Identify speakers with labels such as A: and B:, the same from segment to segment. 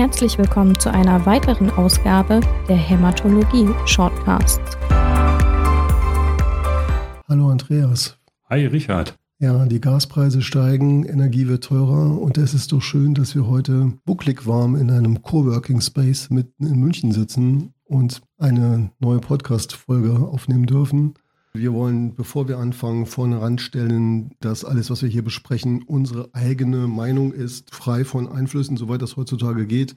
A: Herzlich willkommen zu einer weiteren Ausgabe der Hämatologie Shortcasts.
B: Hallo Andreas.
C: Hi Richard.
B: Ja, die Gaspreise steigen, Energie wird teurer und es ist doch schön, dass wir heute bucklig warm in einem Coworking Space mitten in München sitzen und eine neue Podcast-Folge aufnehmen dürfen. Wir wollen, bevor wir anfangen, vorne ranstellen, dass alles, was wir hier besprechen, unsere eigene Meinung ist, frei von Einflüssen, soweit das heutzutage geht.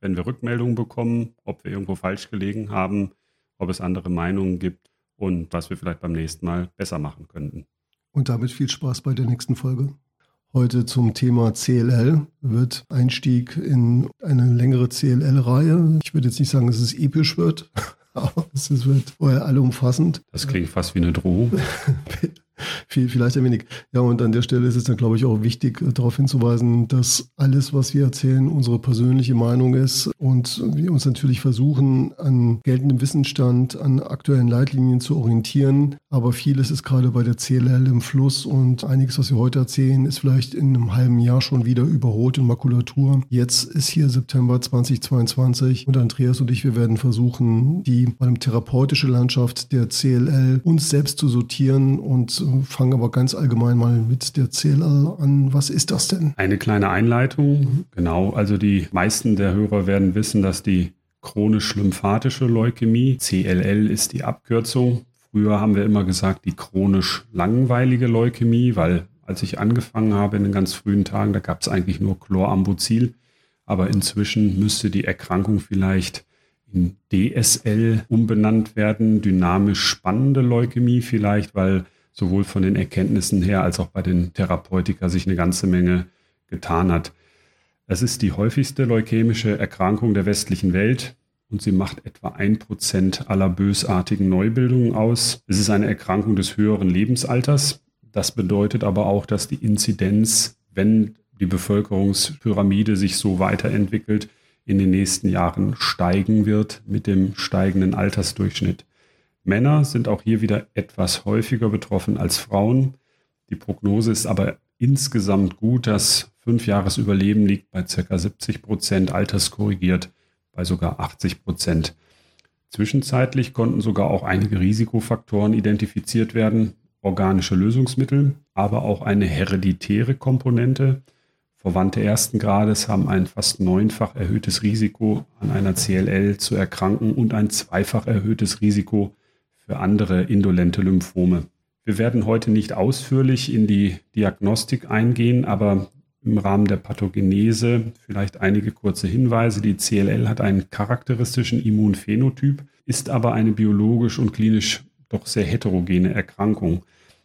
C: wenn wir Rückmeldungen bekommen, ob wir irgendwo falsch gelegen haben, ob es andere Meinungen gibt und was wir vielleicht beim nächsten Mal besser machen könnten.
B: Und damit viel Spaß bei der nächsten Folge. Heute zum Thema CLL wird Einstieg in eine längere CLL-Reihe. Ich würde jetzt nicht sagen, dass es episch wird, aber es wird vorher allumfassend.
C: Das klingt fast wie eine Drohung.
B: vielleicht ein wenig. Ja, und an der Stelle ist es dann, glaube ich, auch wichtig, äh, darauf hinzuweisen, dass alles, was wir erzählen, unsere persönliche Meinung ist und wir uns natürlich versuchen, an geltendem Wissensstand, an aktuellen Leitlinien zu orientieren. Aber vieles ist gerade bei der CLL im Fluss und einiges, was wir heute erzählen, ist vielleicht in einem halben Jahr schon wieder überholt in Makulatur. Jetzt ist hier September 2022 und Andreas und ich, wir werden versuchen, die therapeutische Landschaft der CLL uns selbst zu sortieren und fangen aber ganz allgemein mal mit der CLL an. Was ist das denn?
C: Eine kleine Einleitung. Genau, also die meisten der Hörer werden wissen, dass die chronisch-lymphatische Leukämie, CLL ist die Abkürzung. Früher haben wir immer gesagt, die chronisch langweilige Leukämie, weil als ich angefangen habe in den ganz frühen Tagen, da gab es eigentlich nur Chlorambucil. Aber inzwischen müsste die Erkrankung vielleicht in DSL umbenannt werden, dynamisch spannende Leukämie vielleicht, weil sowohl von den Erkenntnissen her als auch bei den Therapeutika sich eine ganze Menge getan hat. Es ist die häufigste leukämische Erkrankung der westlichen Welt und sie macht etwa ein Prozent aller bösartigen Neubildungen aus. Es ist eine Erkrankung des höheren Lebensalters. Das bedeutet aber auch, dass die Inzidenz, wenn die Bevölkerungspyramide sich so weiterentwickelt, in den nächsten Jahren steigen wird mit dem steigenden Altersdurchschnitt. Männer sind auch hier wieder etwas häufiger betroffen als Frauen. Die Prognose ist aber insgesamt gut. Das Fünfjahresüberleben liegt bei ca. 70 Prozent, alterskorrigiert bei sogar 80 Prozent. Zwischenzeitlich konnten sogar auch einige Risikofaktoren identifiziert werden, organische Lösungsmittel, aber auch eine hereditäre Komponente. Verwandte ersten Grades haben ein fast neunfach erhöhtes Risiko, an einer CLL zu erkranken und ein zweifach erhöhtes Risiko für andere indolente Lymphome. Wir werden heute nicht ausführlich in die Diagnostik eingehen, aber im Rahmen der Pathogenese vielleicht einige kurze Hinweise. Die CLL hat einen charakteristischen Immunphänotyp, ist aber eine biologisch und klinisch doch sehr heterogene Erkrankung.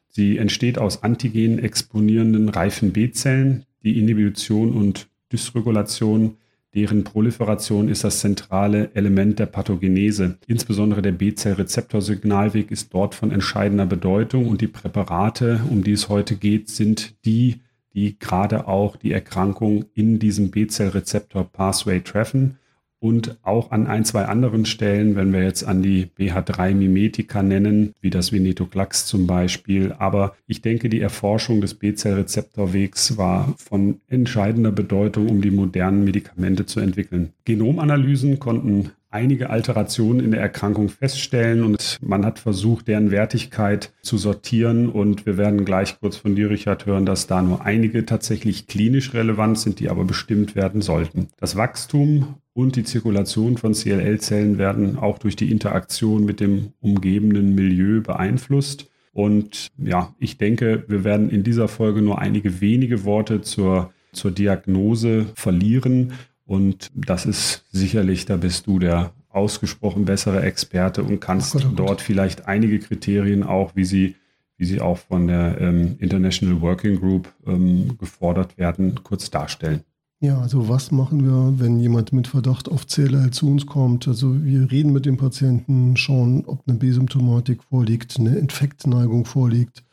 C: Sie entsteht aus antigen exponierenden reifen B-Zellen. Die Inhibition und Dysregulation Deren Proliferation ist das zentrale Element der Pathogenese. Insbesondere der B-Zell-Rezeptorsignalweg ist dort von entscheidender Bedeutung und die Präparate, um die es heute geht, sind die, die gerade auch die Erkrankung in diesem B-Zell-Rezeptor-Pathway treffen und auch an ein, zwei anderen Stellen, wenn wir jetzt an die BH3-Mimetika nennen, wie das Venetoclax zum Beispiel. Aber ich denke, die Erforschung des B-Zell-Rezeptorwegs war von entscheidender Bedeutung, um die modernen Medikamente zu entwickeln. Genomanalysen konnten einige Alterationen in der Erkrankung feststellen und man hat versucht, deren Wertigkeit zu sortieren. Und wir werden gleich kurz von dir, Richard, hören, dass da nur einige tatsächlich klinisch relevant sind, die aber bestimmt werden sollten. Das Wachstum und die Zirkulation von CLL-Zellen werden auch durch die Interaktion mit dem umgebenden Milieu beeinflusst. Und ja, ich denke, wir werden in dieser Folge nur einige wenige Worte zur, zur Diagnose verlieren. Und das ist sicherlich, da bist du der ausgesprochen bessere Experte und kannst Gott, oh dort vielleicht einige Kriterien auch, wie sie, wie sie auch von der ähm, International Working Group ähm, gefordert werden, kurz darstellen.
B: Ja, also was machen wir, wenn jemand mit Verdacht auf CLL zu uns kommt? Also wir reden mit dem Patienten, schauen, ob eine B-Symptomatik vorliegt, eine Infektneigung vorliegt.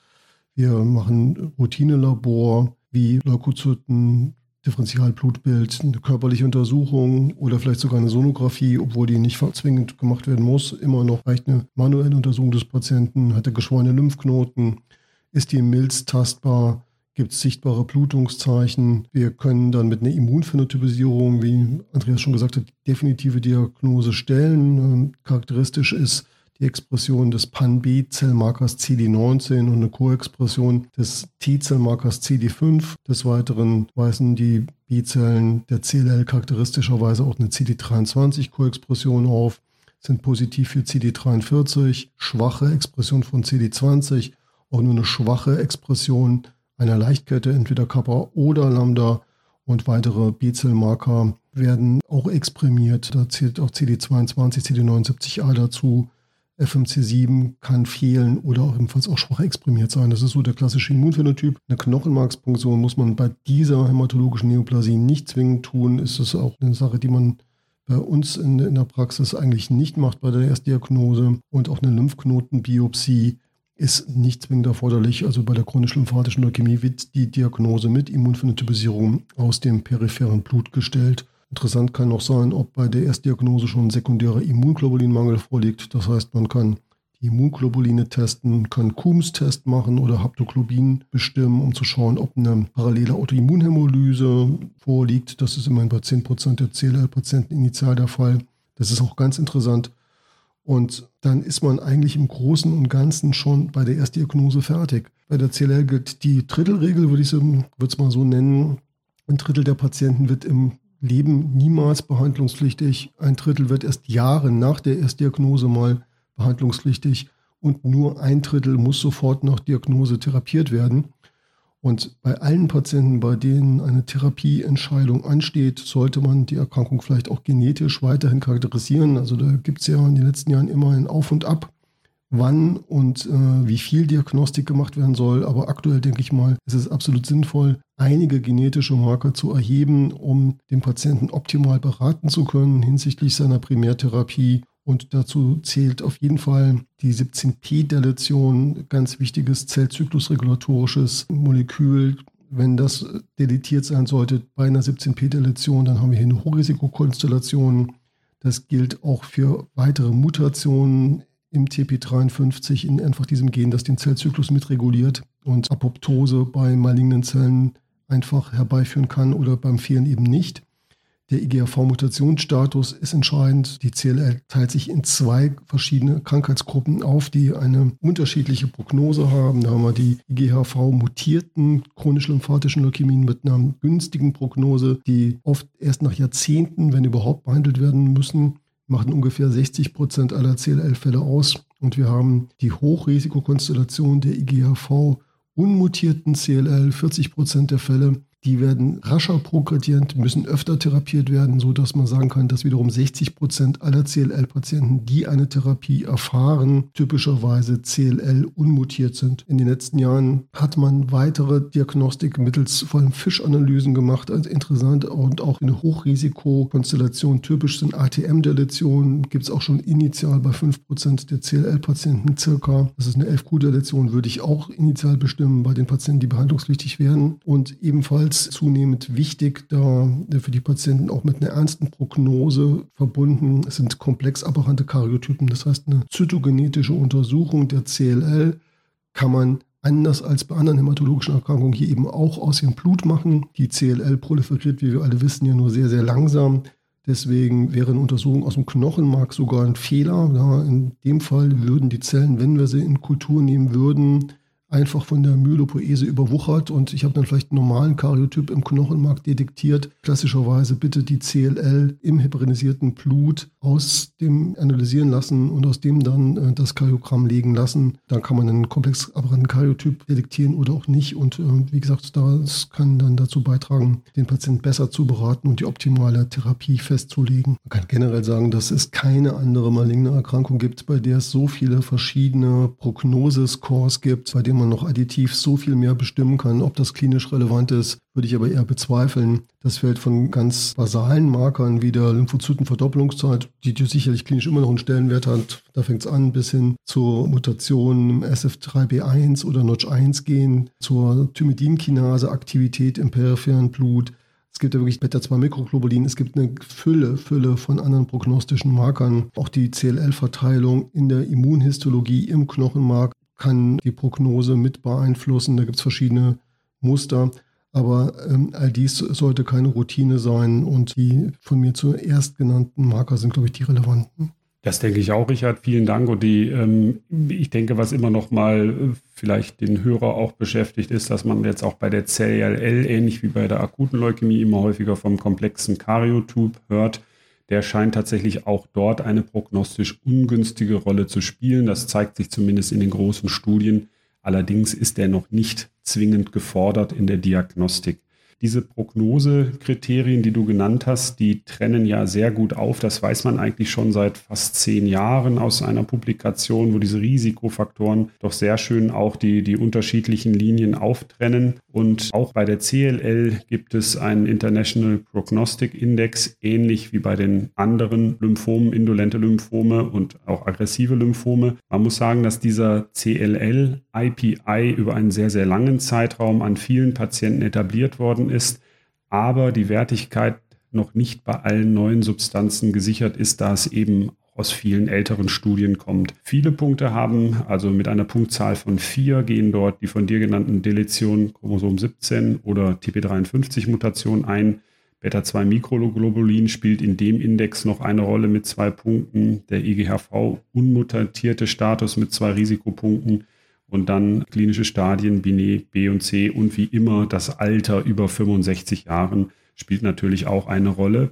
B: Wir machen Routinelabor wie Leukozyten, Differentialblutbild, eine körperliche Untersuchung oder vielleicht sogar eine Sonographie, obwohl die nicht zwingend gemacht werden muss. Immer noch reicht eine manuelle Untersuchung des Patienten, hat er geschwollene Lymphknoten, ist die Milz tastbar, gibt es sichtbare Blutungszeichen. Wir können dann mit einer Immunphänotypisierung, wie Andreas schon gesagt hat, definitive Diagnose stellen. Ähm, charakteristisch ist die Expression des Pan-B-Zellmarkers CD19 und eine Koexpression des T-Zellmarkers CD5. Des Weiteren weisen die B-Zellen der CLL charakteristischerweise auch eine CD23-Koexpression auf, sind positiv für CD43, schwache Expression von CD20, auch nur eine schwache Expression einer Leichtkette, entweder Kappa oder Lambda und weitere B-Zellmarker werden auch exprimiert. Da zählt auch CD22, CD79A dazu. FMC7 kann fehlen oder auch ebenfalls auch schwach exprimiert sein. Das ist so der klassische Immunphänotyp. Eine Knochenmarkspunktion muss man bei dieser hämatologischen Neoplasie nicht zwingend tun. Ist es auch eine Sache, die man bei uns in, in, der Praxis eigentlich nicht macht bei der Erstdiagnose. Und auch eine Lymphknotenbiopsie ist nicht zwingend erforderlich. Also bei der chronisch-lymphatischen Leukämie wird die Diagnose mit Immunphänotypisierung aus dem peripheren Blut gestellt. Interessant kann noch sein, ob bei der Erstdiagnose schon ein sekundärer Immunglobulinmangel vorliegt. Das heißt, man kann die Immunglobuline testen, kann Coombs-Test machen oder Haptoglobin bestimmen, um zu schauen, ob eine parallele Autoimmunhämolyse vorliegt. Das ist immerhin bei 10% der CLL-Patienten initial der Fall. Das ist auch ganz interessant. Und dann ist man eigentlich im Großen und Ganzen schon bei der Erstdiagnose fertig. Bei der CLL gilt die Drittelregel, würde ich es mal so nennen. Ein Drittel der Patienten wird im Leben niemals behandlungspflichtig. Ein Drittel wird erst Jahre nach der Erstdiagnose mal behandlungspflichtig und nur ein Drittel muss sofort nach Diagnose therapiert werden. Und bei allen Patienten, bei denen eine Therapieentscheidung ansteht, sollte man die Erkrankung vielleicht auch genetisch weiterhin charakterisieren. Also da gibt es ja in den letzten Jahren immer ein Auf und Ab wann und äh, wie viel Diagnostik gemacht werden soll. Aber aktuell denke ich mal, ist es absolut sinnvoll, einige genetische Marker zu erheben, um den Patienten optimal beraten zu können hinsichtlich seiner Primärtherapie. Und dazu zählt auf jeden Fall die 17p-Deletion, ganz wichtiges zellzyklusregulatorisches Molekül. Wenn das deletiert sein sollte bei einer 17p-Deletion, dann haben wir hier eine Hochrisikokonstellation. Das gilt auch für weitere Mutationen im TP53 in einfach diesem Gen, das den Zellzyklus mitreguliert und Apoptose bei malignen Zellen einfach herbeiführen kann oder beim Fehlen eben nicht. Der IGRV-Mutationsstatus ist entscheidend. Die CLL teilt sich in zwei verschiedene Krankheitsgruppen auf, die eine unterschiedliche Prognose haben. Da haben wir die IGHV-mutierten chronisch-lymphatischen Leukämien mit einer günstigen Prognose, die oft erst nach Jahrzehnten, wenn überhaupt, behandelt werden müssen machen ungefähr 60 Prozent aller CLL-Fälle aus. Und wir haben die Hochrisikokonstellation der IGHV unmutierten CLL, 40 Prozent der Fälle, die werden rascher progredient, müssen öfter therapiert werden, sodass man sagen kann, dass wiederum 60 Prozent aller CLL-Patienten, die eine Therapie erfahren, typischerweise CLL unmutiert sind. In den letzten Jahren hat man weitere Diagnostik mittels vor allem Fischanalysen gemacht, als interessant und auch eine Hochrisikokonstellation. Typisch sind ATM-Deletionen, gibt es auch schon initial bei 5 Prozent der CLL-Patienten circa. Das ist eine 11Q-Deletion, würde ich auch initial bestimmen bei den Patienten, die behandlungspflichtig werden. Und ebenfalls ebenfalls zunehmend wichtig, da für die Patienten auch mit einer ernsten Prognose verbunden sind komplex aberrante Karyotypen. Das heißt, eine zytogenetische Untersuchung der CLL kann man anders als bei anderen hämatologischen Erkrankungen hier eben auch aus ihrem Blut machen. Die CLL proliferiert, wie wir alle wissen, ja nur sehr, sehr langsam. Deswegen wäre eine Untersuchung aus dem Knochenmark sogar ein Fehler. Ja, in dem Fall würden die Zellen, wenn wir sie in Kultur nehmen würden, einfach von der Myelopoese überwuchert und ich habe dann vielleicht einen normalen Karyotyp im Knochenmark detektiert. Klassischerweise bitte die CLL im heparisierten Blut aus dem analysieren lassen und aus dem dann äh, das Karyogramm legen lassen. Dann kann man einen komplex aberranten Karyotyp detektieren oder auch nicht und äh, wie gesagt, das kann dann dazu beitragen, den Patienten besser zu beraten und die optimale Therapie festzulegen. Man kann generell sagen, dass es keine andere maligne Erkrankung gibt, bei der es so viele verschiedene Prognosescores gibt, bei denen man noch additiv so viel mehr bestimmen kann, ob das klinisch relevant ist, würde ich aber eher bezweifeln. Das fällt von ganz basalen Markern wie der Lymphozytenverdopplungszeit, die, die sicherlich klinisch immer noch einen Stellenwert hat. Da fängt es an bis hin zur Mutation im SF3B1 oder Notch1 gen zur Thymidinkinase-Aktivität im peripheren Blut. Es gibt ja wirklich Beta-2-Mikroglobulin. Es gibt eine Fülle, Fülle von anderen prognostischen Markern. Auch die CLL-Verteilung in der Immunhistologie im Knochenmark kann die Prognose mit beeinflussen. Da gibt es verschiedene Muster. Aber ähm, all dies sollte keine Routine sein und die von mir zuerst genannten Marker sind, glaube ich, die relevanten.
C: Das denke ich auch, Richard. Vielen Dank. Und die, ähm, ich denke, was immer noch mal äh, vielleicht den Hörer auch beschäftigt, ist, dass man jetzt auch bei der CLL, ähnlich wie bei der akuten Leukämie, immer häufiger vom komplexen Karyotyp hört. Der scheint tatsächlich auch dort eine prognostisch ungünstige Rolle zu spielen. Das zeigt sich zumindest in den großen Studien. Allerdings ist er noch nicht zwingend gefordert in der Diagnostik. Diese Prognosekriterien, die du genannt hast, die trennen ja sehr gut auf. Das weiß man eigentlich schon seit fast zehn Jahren aus einer Publikation, wo diese Risikofaktoren doch sehr schön auch die, die unterschiedlichen Linien auftrennen. Und auch bei der CLL gibt es einen International Prognostic Index, ähnlich wie bei den anderen Lymphomen, indolente Lymphome und auch aggressive Lymphome. Man muss sagen, dass dieser CLL IPI über einen sehr, sehr langen Zeitraum an vielen Patienten etabliert worden ist, aber die Wertigkeit noch nicht bei allen neuen Substanzen gesichert ist, da es eben aus vielen älteren Studien kommt. Viele Punkte haben, also mit einer Punktzahl von vier, gehen dort die von dir genannten Deletionen Chromosom 17 oder TP53-Mutation ein. Beta-2-Mikroglobulin spielt in dem Index noch eine Rolle mit zwei Punkten. Der IGHV unmutatierte Status mit zwei Risikopunkten und dann klinische Stadien Binet B und C und wie immer das Alter über 65 Jahren spielt natürlich auch eine Rolle.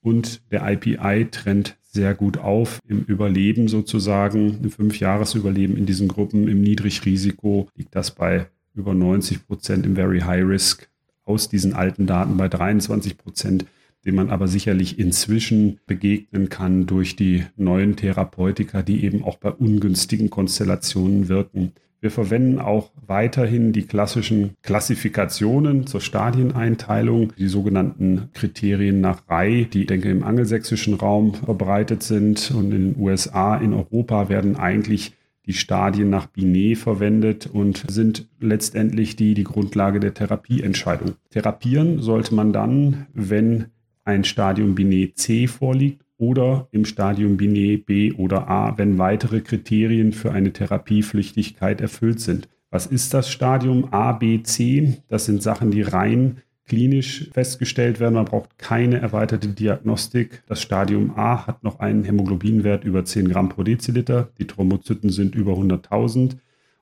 C: Und der IPI trennt sehr gut auf im Überleben sozusagen, im Fünfjahresüberleben in diesen Gruppen. Im Niedrigrisiko liegt das bei über 90 Prozent, im Very High Risk aus diesen alten Daten bei 23 Prozent, dem man aber sicherlich inzwischen begegnen kann durch die neuen Therapeutika, die eben auch bei ungünstigen Konstellationen wirken. Wir verwenden auch weiterhin die klassischen Klassifikationen zur Stadieneinteilung, die sogenannten Kriterien nach Reihe, die, denke, im angelsächsischen Raum verbreitet sind und in den USA, in Europa werden eigentlich die Stadien nach Binet verwendet und sind letztendlich die, die Grundlage der Therapieentscheidung. Therapieren sollte man dann, wenn ein Stadium Binet C vorliegt oder im Stadium Binet B oder A, wenn weitere Kriterien für eine Therapiepflichtigkeit erfüllt sind. Was ist das Stadium A, B, C? Das sind Sachen, die rein klinisch festgestellt werden. Man braucht keine erweiterte Diagnostik. Das Stadium A hat noch einen Hämoglobinwert über 10 Gramm pro Deziliter. Die Thrombozyten sind über 100.000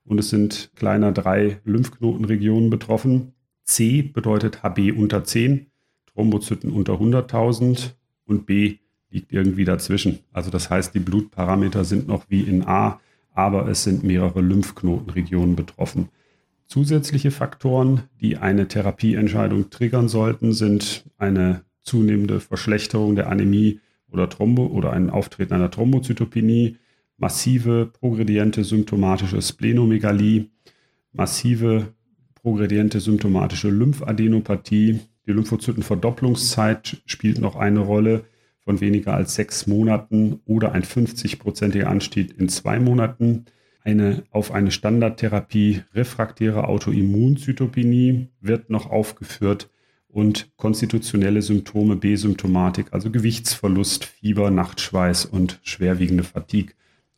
C: und es sind kleiner drei Lymphknotenregionen betroffen. C bedeutet HB unter 10, Thrombozyten unter 100.000 und B liegt irgendwie dazwischen. Also das heißt, die Blutparameter sind noch wie in A, aber es sind mehrere Lymphknotenregionen betroffen. Zusätzliche Faktoren, die eine Therapieentscheidung triggern sollten, sind eine zunehmende Verschlechterung der Anämie oder Thrombo oder ein Auftreten einer Thrombozytopenie, massive progrediente symptomatische Splenomegalie, massive progrediente symptomatische Lymphadenopathie. Die Lymphozytenverdopplungszeit spielt noch eine Rolle von weniger als sechs Monaten oder ein 50-prozentiger Anstieg in zwei Monaten. Eine auf eine Standardtherapie refraktäre Autoimmunzytopenie wird noch aufgeführt und konstitutionelle Symptome B-Symptomatik, also Gewichtsverlust, Fieber, Nachtschweiß und schwerwiegende Fatigue.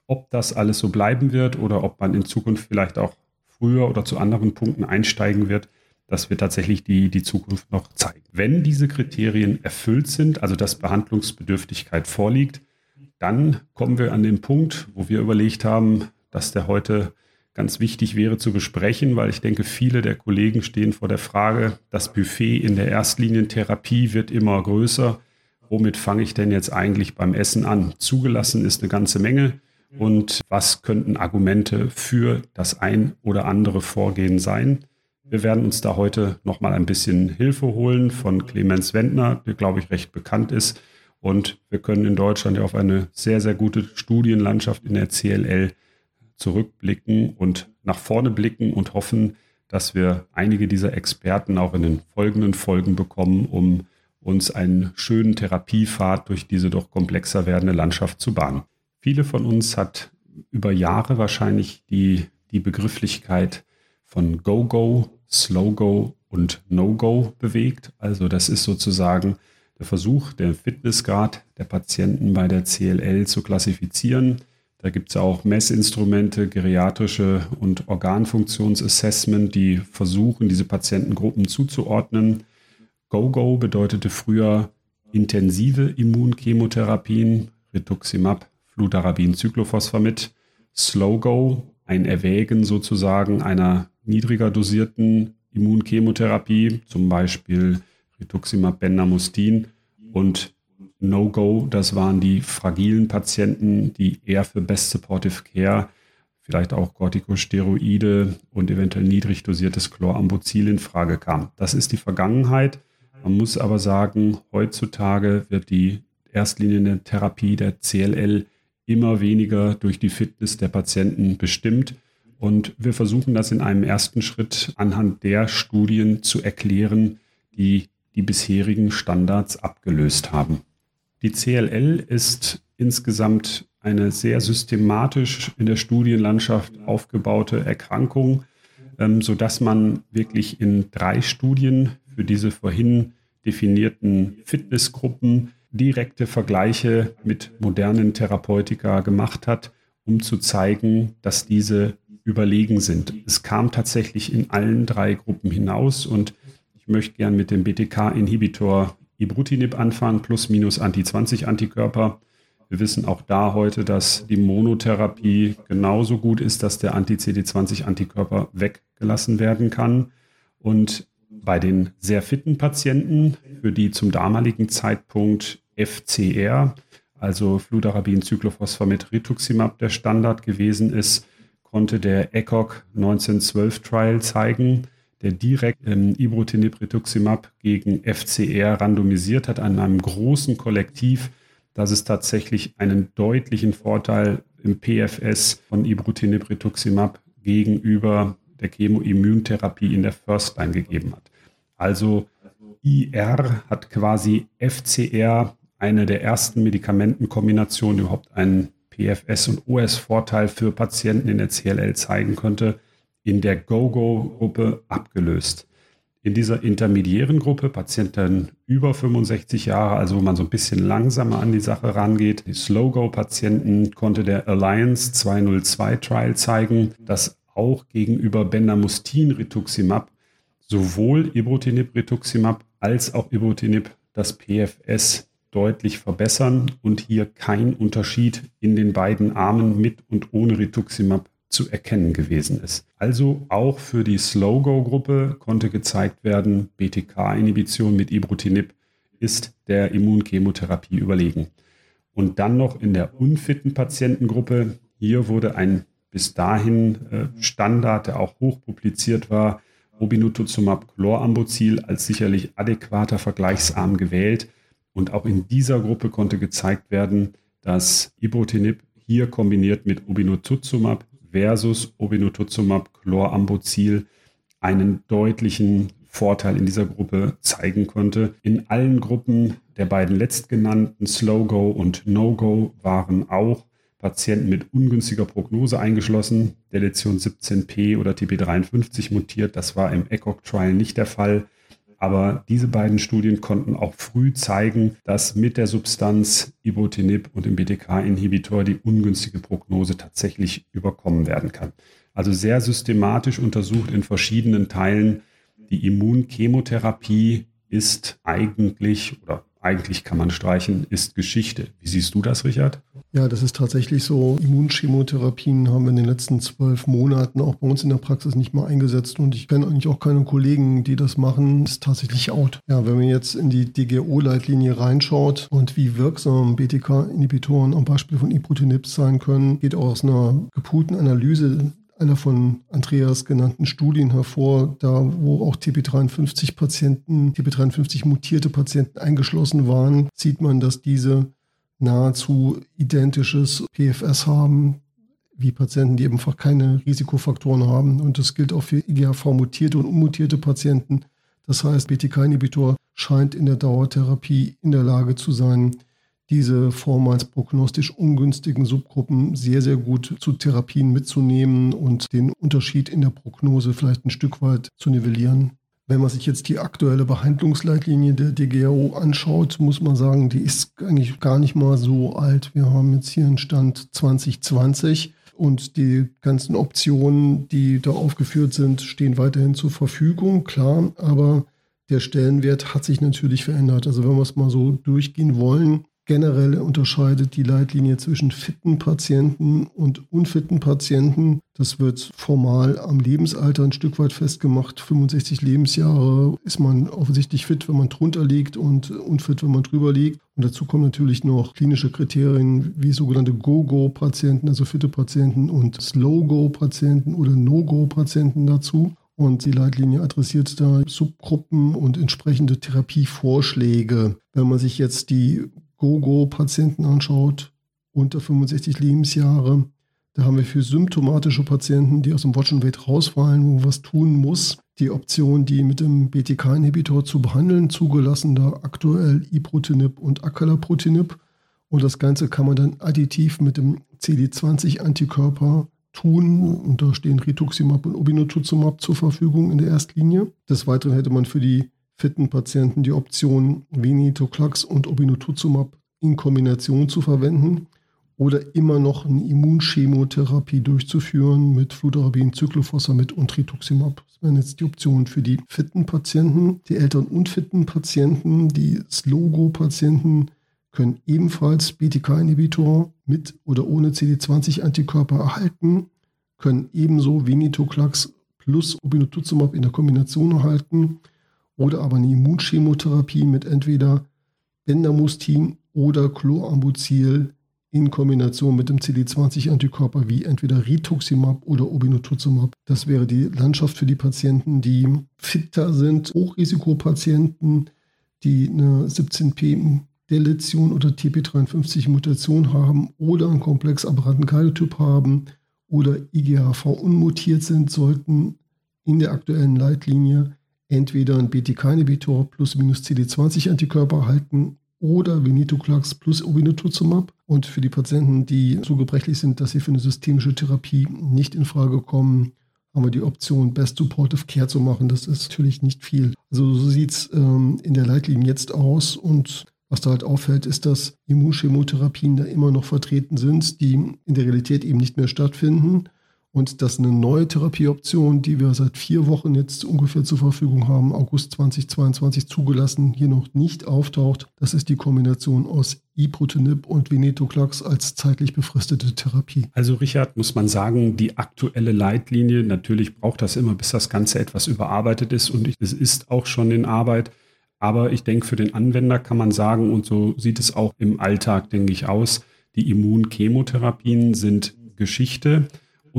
C: Ob das alles so bleiben wird oder ob man in Zukunft vielleicht auch früher oder zu anderen Punkten einsteigen wird, das wird tatsächlich die, die Zukunft noch zeigen. Wenn diese Kriterien erfüllt sind, also dass Behandlungsbedürftigkeit vorliegt, dann kommen wir an den Punkt, wo wir überlegt haben, dass der heute ganz wichtig wäre zu besprechen, weil ich denke, viele der Kollegen stehen vor der Frage, das Buffet in der Erstlinientherapie wird immer größer. Womit fange ich denn jetzt eigentlich beim Essen an? Zugelassen ist eine ganze Menge. Und was könnten Argumente für das ein oder andere Vorgehen sein? Wir werden uns da heute nochmal ein bisschen Hilfe holen von Clemens Wendner, der, glaube ich, recht bekannt ist. Und wir können in Deutschland ja auf eine sehr, sehr gute Studienlandschaft in der CLL zurückblicken und nach vorne blicken und hoffen, dass wir einige dieser Experten auch in den folgenden Folgen bekommen, um uns einen schönen Therapiepfad durch diese doch komplexer werdende Landschaft zu bahnen. Viele von uns hat über Jahre wahrscheinlich die, die Begrifflichkeit von Go-Go, Slow-Go und No-Go bewegt. Also das ist sozusagen der Versuch, der Fitnessgrad der Patienten bei der CLL zu klassifizieren. Da gibt es auch Messinstrumente, geriatrische und Organfunktionsassessment, die versuchen, diese Patientengruppen zuzuordnen. Go-Go bedeutete früher intensive Immunchemotherapien, Rituximab, Fludarabin, Cyclophosphamid. Slow-Go, ein Erwägen sozusagen einer niedriger dosierten Immunchemotherapie, zum Beispiel Rituximab, Bendamustin und No-Go, das waren die fragilen Patienten, die eher für Best Supportive Care, vielleicht auch Corticosteroide und eventuell niedrig dosiertes Chlorambucil in Frage kamen. Das ist die Vergangenheit. Man muss aber sagen, heutzutage wird die erstlinie Therapie der CLL immer weniger durch die Fitness der Patienten bestimmt. Und wir versuchen das in einem ersten Schritt anhand der Studien zu erklären, die die bisherigen Standards abgelöst haben. Die CLL ist insgesamt eine sehr systematisch in der Studienlandschaft aufgebaute Erkrankung, ähm, sodass man wirklich in drei Studien für diese vorhin definierten Fitnessgruppen direkte Vergleiche mit modernen Therapeutika gemacht hat, um zu zeigen, dass diese überlegen sind. Es kam tatsächlich in allen drei Gruppen hinaus und ich möchte gern mit dem BTK-Inhibitor Ibrutinib anfangen, plus minus Anti-20-Antikörper. Wir wissen auch da heute, dass die Monotherapie genauso gut ist, dass der Anti-CD20-Antikörper weggelassen werden kann. Und bei den sehr fitten Patienten, für die zum damaligen Zeitpunkt FCR, also Fludarabin, Cyclophosphamid, Rituximab der Standard gewesen ist, konnte der ECOG 1912 Trial zeigen, der direkt ähm, Ibrutinib Rituximab gegen FCR randomisiert hat an einem großen Kollektiv, dass es tatsächlich einen deutlichen Vorteil im PFS von Ibrutinib Rituximab gegenüber der Chemoimmuntherapie in der First Line gegeben hat. Also IR hat quasi FCR, eine der ersten Medikamentenkombinationen, überhaupt einen PFS- und OS-Vorteil für Patienten in der CLL zeigen konnte in der GO-GO-Gruppe abgelöst. In dieser intermediären Gruppe, Patienten über 65 Jahre, also wo man so ein bisschen langsamer an die Sache rangeht, die Slow-Go-Patienten, konnte der Alliance 202 Trial zeigen, dass auch gegenüber Bendamustin-Rituximab sowohl Ibrutinib-Rituximab als auch Ibrutinib das PFS deutlich verbessern und hier kein Unterschied in den beiden Armen mit und ohne Rituximab zu erkennen gewesen ist. Also auch für die Slow-Go-Gruppe konnte gezeigt werden, BTK-Inhibition mit Ibrutinib ist der Immunchemotherapie überlegen. Und dann noch in der unfitten Patientengruppe, hier wurde ein bis dahin äh, Standard, der auch hoch publiziert war, Obinutuximab Chlorambucil als sicherlich adäquater Vergleichsarm gewählt. Und auch in dieser Gruppe konnte gezeigt werden, dass Ibrutinib hier kombiniert mit Obinutuximab versus Obinutuximab Chlorambucil einen deutlichen Vorteil in dieser Gruppe zeigen konnte. In allen Gruppen der beiden letztgenannten Slow-Go und No-Go waren auch Patienten mit ungünstiger Prognose eingeschlossen, Deletion 17p oder TP53 mutiert. Das war im ECOG-Trial nicht der Fall. Aber diese beiden Studien konnten auch früh zeigen, dass mit der Substanz Ibotinib und dem BTK-Inhibitor die ungünstige Prognose tatsächlich überkommen werden kann. Also sehr systematisch untersucht in verschiedenen Teilen. Die Immunchemotherapie ist eigentlich oder eigentlich kann man streichen, ist Geschichte. Wie siehst du das, Richard?
B: Ja, das ist tatsächlich so. Immunchemotherapien haben wir in den letzten zwölf Monaten auch bei uns in der Praxis nicht mal eingesetzt und ich kenne eigentlich auch keine Kollegen, die das machen. Ist tatsächlich out. Ja, wenn man jetzt in die DGO-Leitlinie reinschaut und wie wirksam BTK-Inhibitoren am Beispiel von Ibrutinib sein können, geht aus einer gepoolten Analyse einer von Andreas genannten Studien hervor, da wo auch TP53-Patienten, TP53 mutierte Patienten eingeschlossen waren, sieht man, dass diese nahezu identisches PFS haben, wie Patienten, die einfach keine Risikofaktoren haben. Und das gilt auch für IGHV-mutierte und unmutierte Patienten. Das heißt, BTK-Inhibitor scheint in der Dauertherapie in der Lage zu sein, diese vormals prognostisch ungünstigen Subgruppen sehr, sehr gut zu Therapien mitzunehmen und den Unterschied in der Prognose vielleicht ein Stück weit zu nivellieren. Wenn man sich jetzt die aktuelle Behandlungsleitlinie der DGAO anschaut, muss man sagen, die ist eigentlich gar nicht mal so alt. Wir haben jetzt hier einen Stand 2020 und die ganzen Optionen, die da aufgeführt sind, stehen weiterhin zur Verfügung, klar, aber der Stellenwert hat sich natürlich verändert. Also wenn wir es mal so durchgehen wollen, Generell unterscheidet die Leitlinie zwischen fitten Patienten und unfitten Patienten. Das wird formal am Lebensalter ein Stück weit festgemacht. 65 Lebensjahre ist man offensichtlich fit, wenn man drunter liegt und unfit, wenn man drüber liegt. Und dazu kommen natürlich noch klinische Kriterien wie sogenannte Go-Go-Patienten, also fitte Patienten und Slow-Go-Patienten oder No-Go-Patienten dazu. Und die Leitlinie adressiert da Subgruppen und entsprechende Therapievorschläge. Wenn man sich jetzt die Go-Go-Patienten anschaut, unter 65 Lebensjahre, da haben wir für symptomatische Patienten, die aus dem Watch and Wait rausfallen, wo man was tun muss, die Option, die mit dem BTK-Inhibitor zu behandeln, zugelassen da aktuell Ibrutinib und Acalaprotinib. Und das Ganze kann man dann additiv mit dem CD20-Antikörper tun. Und da stehen Rituximab und Obinutuzumab zur Verfügung in der Erstlinie. Des Weiteren hätte man für die fitten Patienten die Option, Venetoclax und Obinutuzumab in Kombination zu verwenden oder immer noch eine Immunchemotherapie durchzuführen mit Fludarabin, Cyclophosphamid und Rituximab. Das wären jetzt die Optionen für die fitten Patienten. Die älteren unfitten Patienten, die Slogo-Patienten, können ebenfalls BTK-Inhibitor mit oder ohne CD20-Antikörper erhalten, können ebenso Venetoclax plus Obinutuzumab in der Kombination erhalten oder aber eine Immunchemotherapie mit entweder Bendamustin oder Chlorambucil in Kombination mit dem CD20-Antikörper wie entweder Rituximab oder Obinutuzumab. Das wäre die Landschaft für die Patienten, die fitter sind, Hochrisikopatienten, die eine 17p Deletion oder TP53-Mutation haben oder einen komplex aberranten Kardiotyp haben oder IGHV unmutiert sind, sollten in der aktuellen Leitlinie entweder ein BTK-Inhibitor plus minus CD20-Antikörper erhalten oder Venetoclax plus Obinutuzumab. Und für die Patienten, die so gebrechlich sind, dass sie für eine systemische Therapie nicht in Frage kommen, haben wir die Option, Best Supportive Care zu machen. Das ist natürlich nicht viel. Also so sieht es ähm, in der Leitlinie jetzt aus. Und was da halt auffällt, ist, dass Immunchemotherapien da immer noch vertreten sind, die in der Realität eben nicht mehr stattfinden und dass eine neue Therapieoption, die wir seit vier Wochen jetzt ungefähr zur Verfügung haben, August 2022 zugelassen, hier noch nicht auftaucht. Das ist die Kombination aus Ibrutinib und Venetoclax als zeitlich befristete Therapie.
C: Also Richard, muss man sagen, die aktuelle Leitlinie, natürlich braucht das immer, bis das Ganze etwas überarbeitet ist und es ist auch schon in Arbeit. Aber ich denke, für den Anwender kann man sagen, und so sieht es auch im Alltag, denke ich, aus, die Immunchemotherapien sind Geschichte.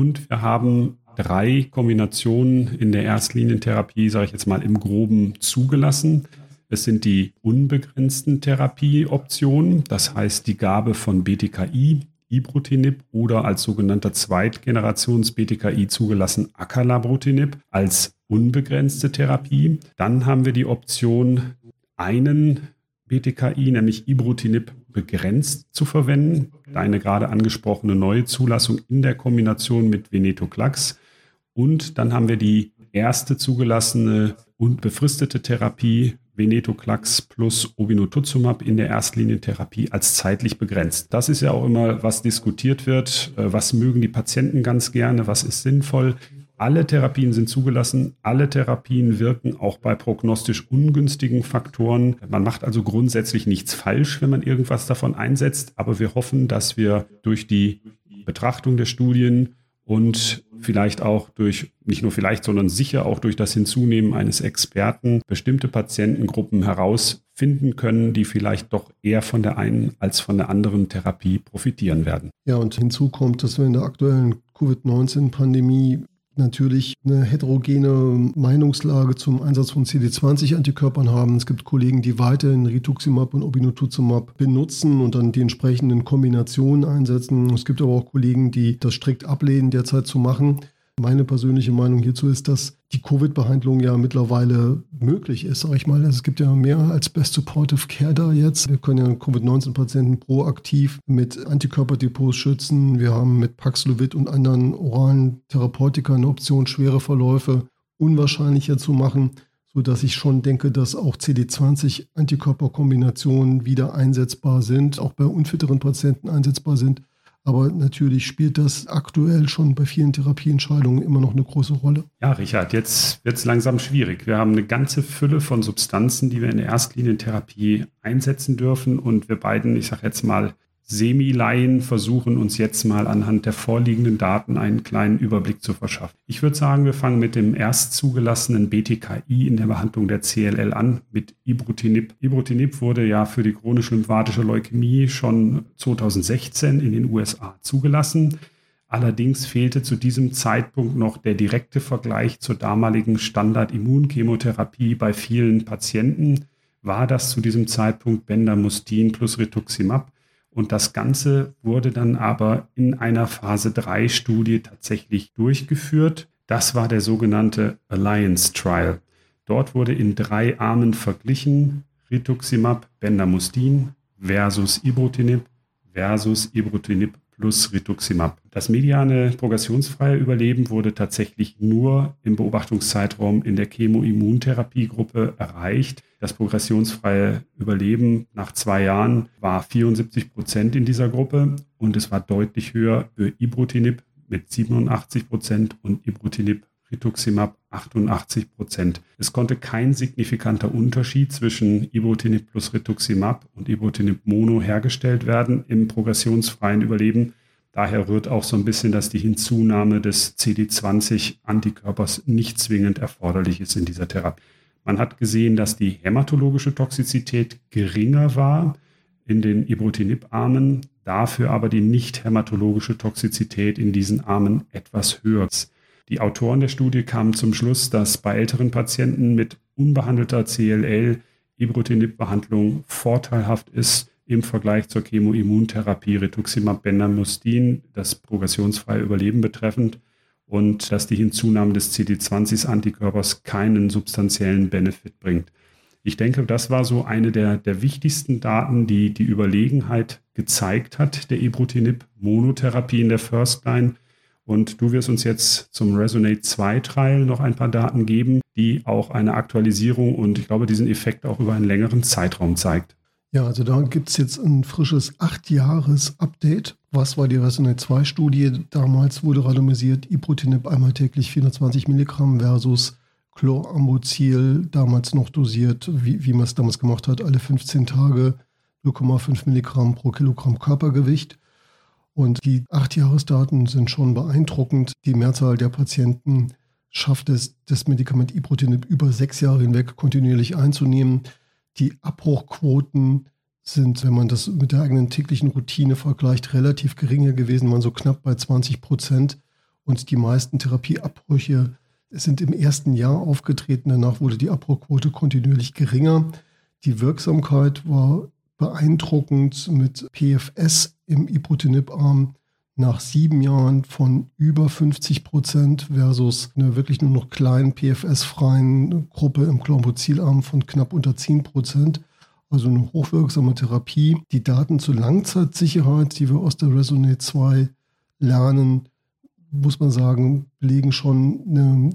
C: Und wir haben drei Kombinationen in der Erstlinientherapie, sage ich jetzt mal im groben, zugelassen. Es sind die unbegrenzten Therapieoptionen, das heißt die Gabe von BTKI, Ibrutinib oder als sogenannter Zweitgenerations-BTKI zugelassen Acalabrutinib als unbegrenzte Therapie. Dann haben wir die Option, einen BTKI, nämlich Ibrutinib, begrenzt zu verwenden. Deine gerade angesprochene neue Zulassung in der Kombination mit Venetoclax. Und dann haben wir die erste zugelassene und befristete Therapie Venetoclax plus Obinutuzumab in der Erstlinientherapie als zeitlich begrenzt. Das ist ja auch immer, was diskutiert wird. Äh, was mögen die Patienten ganz gerne? Was ist sinnvoll? Alle Therapien sind zugelassen. Alle Therapien wirken auch bei prognostisch ungünstigen Faktoren. Man macht also grundsätzlich nichts falsch, wenn man irgendwas davon einsetzt. Aber wir hoffen, dass wir durch die Betrachtung der Studien und vielleicht auch durch, nicht nur vielleicht, sondern sicher auch durch das Hinzunehmen eines Experten bestimmte Patientengruppen herausfinden können, die vielleicht doch eher von der einen als von der anderen Therapie profitieren werden.
B: Ja, und hinzu kommt, dass wir in der aktuellen Covid-19-Pandemie natürlich eine heterogene Meinungslage zum Einsatz von CD20-Antikörpern haben. Es gibt Kollegen, die weiterhin Rituximab und Obinutuzumab benutzen und dann die entsprechenden Kombinationen einsetzen. Es gibt aber auch Kollegen, die das strikt ablehnen, derzeit zu machen. Meine persönliche Meinung hierzu ist, dass die Covid-Behandlung ja mittlerweile möglich ist, sage ich mal. Es gibt ja mehr als Best Supportive Care da jetzt. Wir können ja Covid-19-Patienten proaktiv mit Antikörperdepots schützen. Wir haben mit Paxlovid und anderen oralen Therapeutika eine Option, schwere Verläufe unwahrscheinlicher zu machen, sodass ich schon denke, dass auch CD20-Antikörperkombinationen wieder einsetzbar sind, auch bei unfitteren Patienten einsetzbar sind. Aber natürlich spielt das aktuell schon bei vielen Therapieentscheidungen immer noch eine große Rolle.
C: Ja, Richard, jetzt wird es langsam schwierig. Wir haben eine ganze Fülle von Substanzen, die wir in der Erstlinientherapie einsetzen dürfen. Und wir beiden, ich sage jetzt mal, Semi-Laien versuchen uns jetzt mal anhand der vorliegenden Daten einen kleinen Überblick zu verschaffen. Ich würde sagen, wir fangen mit dem erst zugelassenen BTKI in der Behandlung der CLL an, mit Ibrutinib. Ibrutinib wurde ja für die chronisch-lymphatische Leukämie schon 2016 in den USA zugelassen. Allerdings fehlte zu diesem Zeitpunkt noch der direkte Vergleich zur damaligen Standard-Immunchemotherapie bei vielen Patienten. War das zu diesem Zeitpunkt Bendamustin plus Rituximab? Und das Ganze wurde dann aber in einer Phase 3 Studie tatsächlich durchgeführt. Das war der sogenannte Alliance Trial. Dort wurde in drei Armen verglichen Rituximab, Bendamustin versus Ibrutinib versus Ibrutinib plus Rituximab. Das mediane progressionsfreie Überleben wurde tatsächlich nur im Beobachtungszeitraum in der Chemoimmuntherapiegruppe erreicht. Das progressionsfreie Überleben nach zwei Jahren war 74 Prozent in dieser Gruppe und es war deutlich höher für Ibrutinib mit 87 Prozent und Ibrutinib Rituximab 88 Prozent. Es konnte kein signifikanter Unterschied zwischen Ibrutinib plus Rituximab und Ibrutinib Mono hergestellt werden im progressionsfreien Überleben. Daher rührt auch so ein bisschen, dass die Hinzunahme des CD20-Antikörpers nicht zwingend erforderlich ist in dieser Therapie. Man hat gesehen, dass die hämatologische Toxizität geringer war in den Ibrutinib-Armen, dafür aber die nicht hämatologische Toxizität in diesen Armen etwas höher ist. Die Autoren der Studie kamen zum Schluss, dass bei älteren Patienten mit unbehandelter CLL Ibrutinib-Behandlung vorteilhaft ist im Vergleich zur Chemoimmuntherapie Rituximab Bendamustin, das progressionsfreie Überleben betreffend und dass die Hinzunahme des CD20-Antikörpers keinen substanziellen Benefit bringt. Ich denke, das war so eine der, der wichtigsten Daten, die die Überlegenheit gezeigt hat, der Ibrutinib-Monotherapie in der First Line und du wirst uns jetzt zum Resonate 2 Trial noch ein paar Daten geben, die auch eine Aktualisierung und ich glaube, diesen Effekt auch über einen längeren Zeitraum zeigt.
B: Ja, also da gibt es jetzt ein frisches 8-Jahres-Update. Was war die Resonate 2 Studie? Damals wurde randomisiert Iprotinib einmal täglich 420 Milligramm versus Chlorambucil, damals noch dosiert, wie, wie man es damals gemacht hat, alle 15 Tage 0,5 Milligramm pro Kilogramm Körpergewicht. Und die Acht-Jahresdaten sind schon beeindruckend. Die Mehrzahl der Patienten schafft es, das Medikament Iprotinib über sechs Jahre hinweg kontinuierlich einzunehmen. Die Abbruchquoten sind, wenn man das mit der eigenen täglichen Routine vergleicht, relativ geringer gewesen, waren so knapp bei 20 Prozent. Und die meisten Therapieabbrüche sind im ersten Jahr aufgetreten. Danach wurde die Abbruchquote kontinuierlich geringer. Die Wirksamkeit war beeindruckend mit PFS im Ibrutinib-Arm nach sieben Jahren von über 50 Prozent versus einer wirklich nur noch kleinen PFS-freien Gruppe im Chlorombozilarm von knapp unter 10 Prozent. Also eine hochwirksame Therapie. Die Daten zur Langzeitsicherheit, die wir aus der Resonate 2 lernen, muss man sagen, belegen schon eine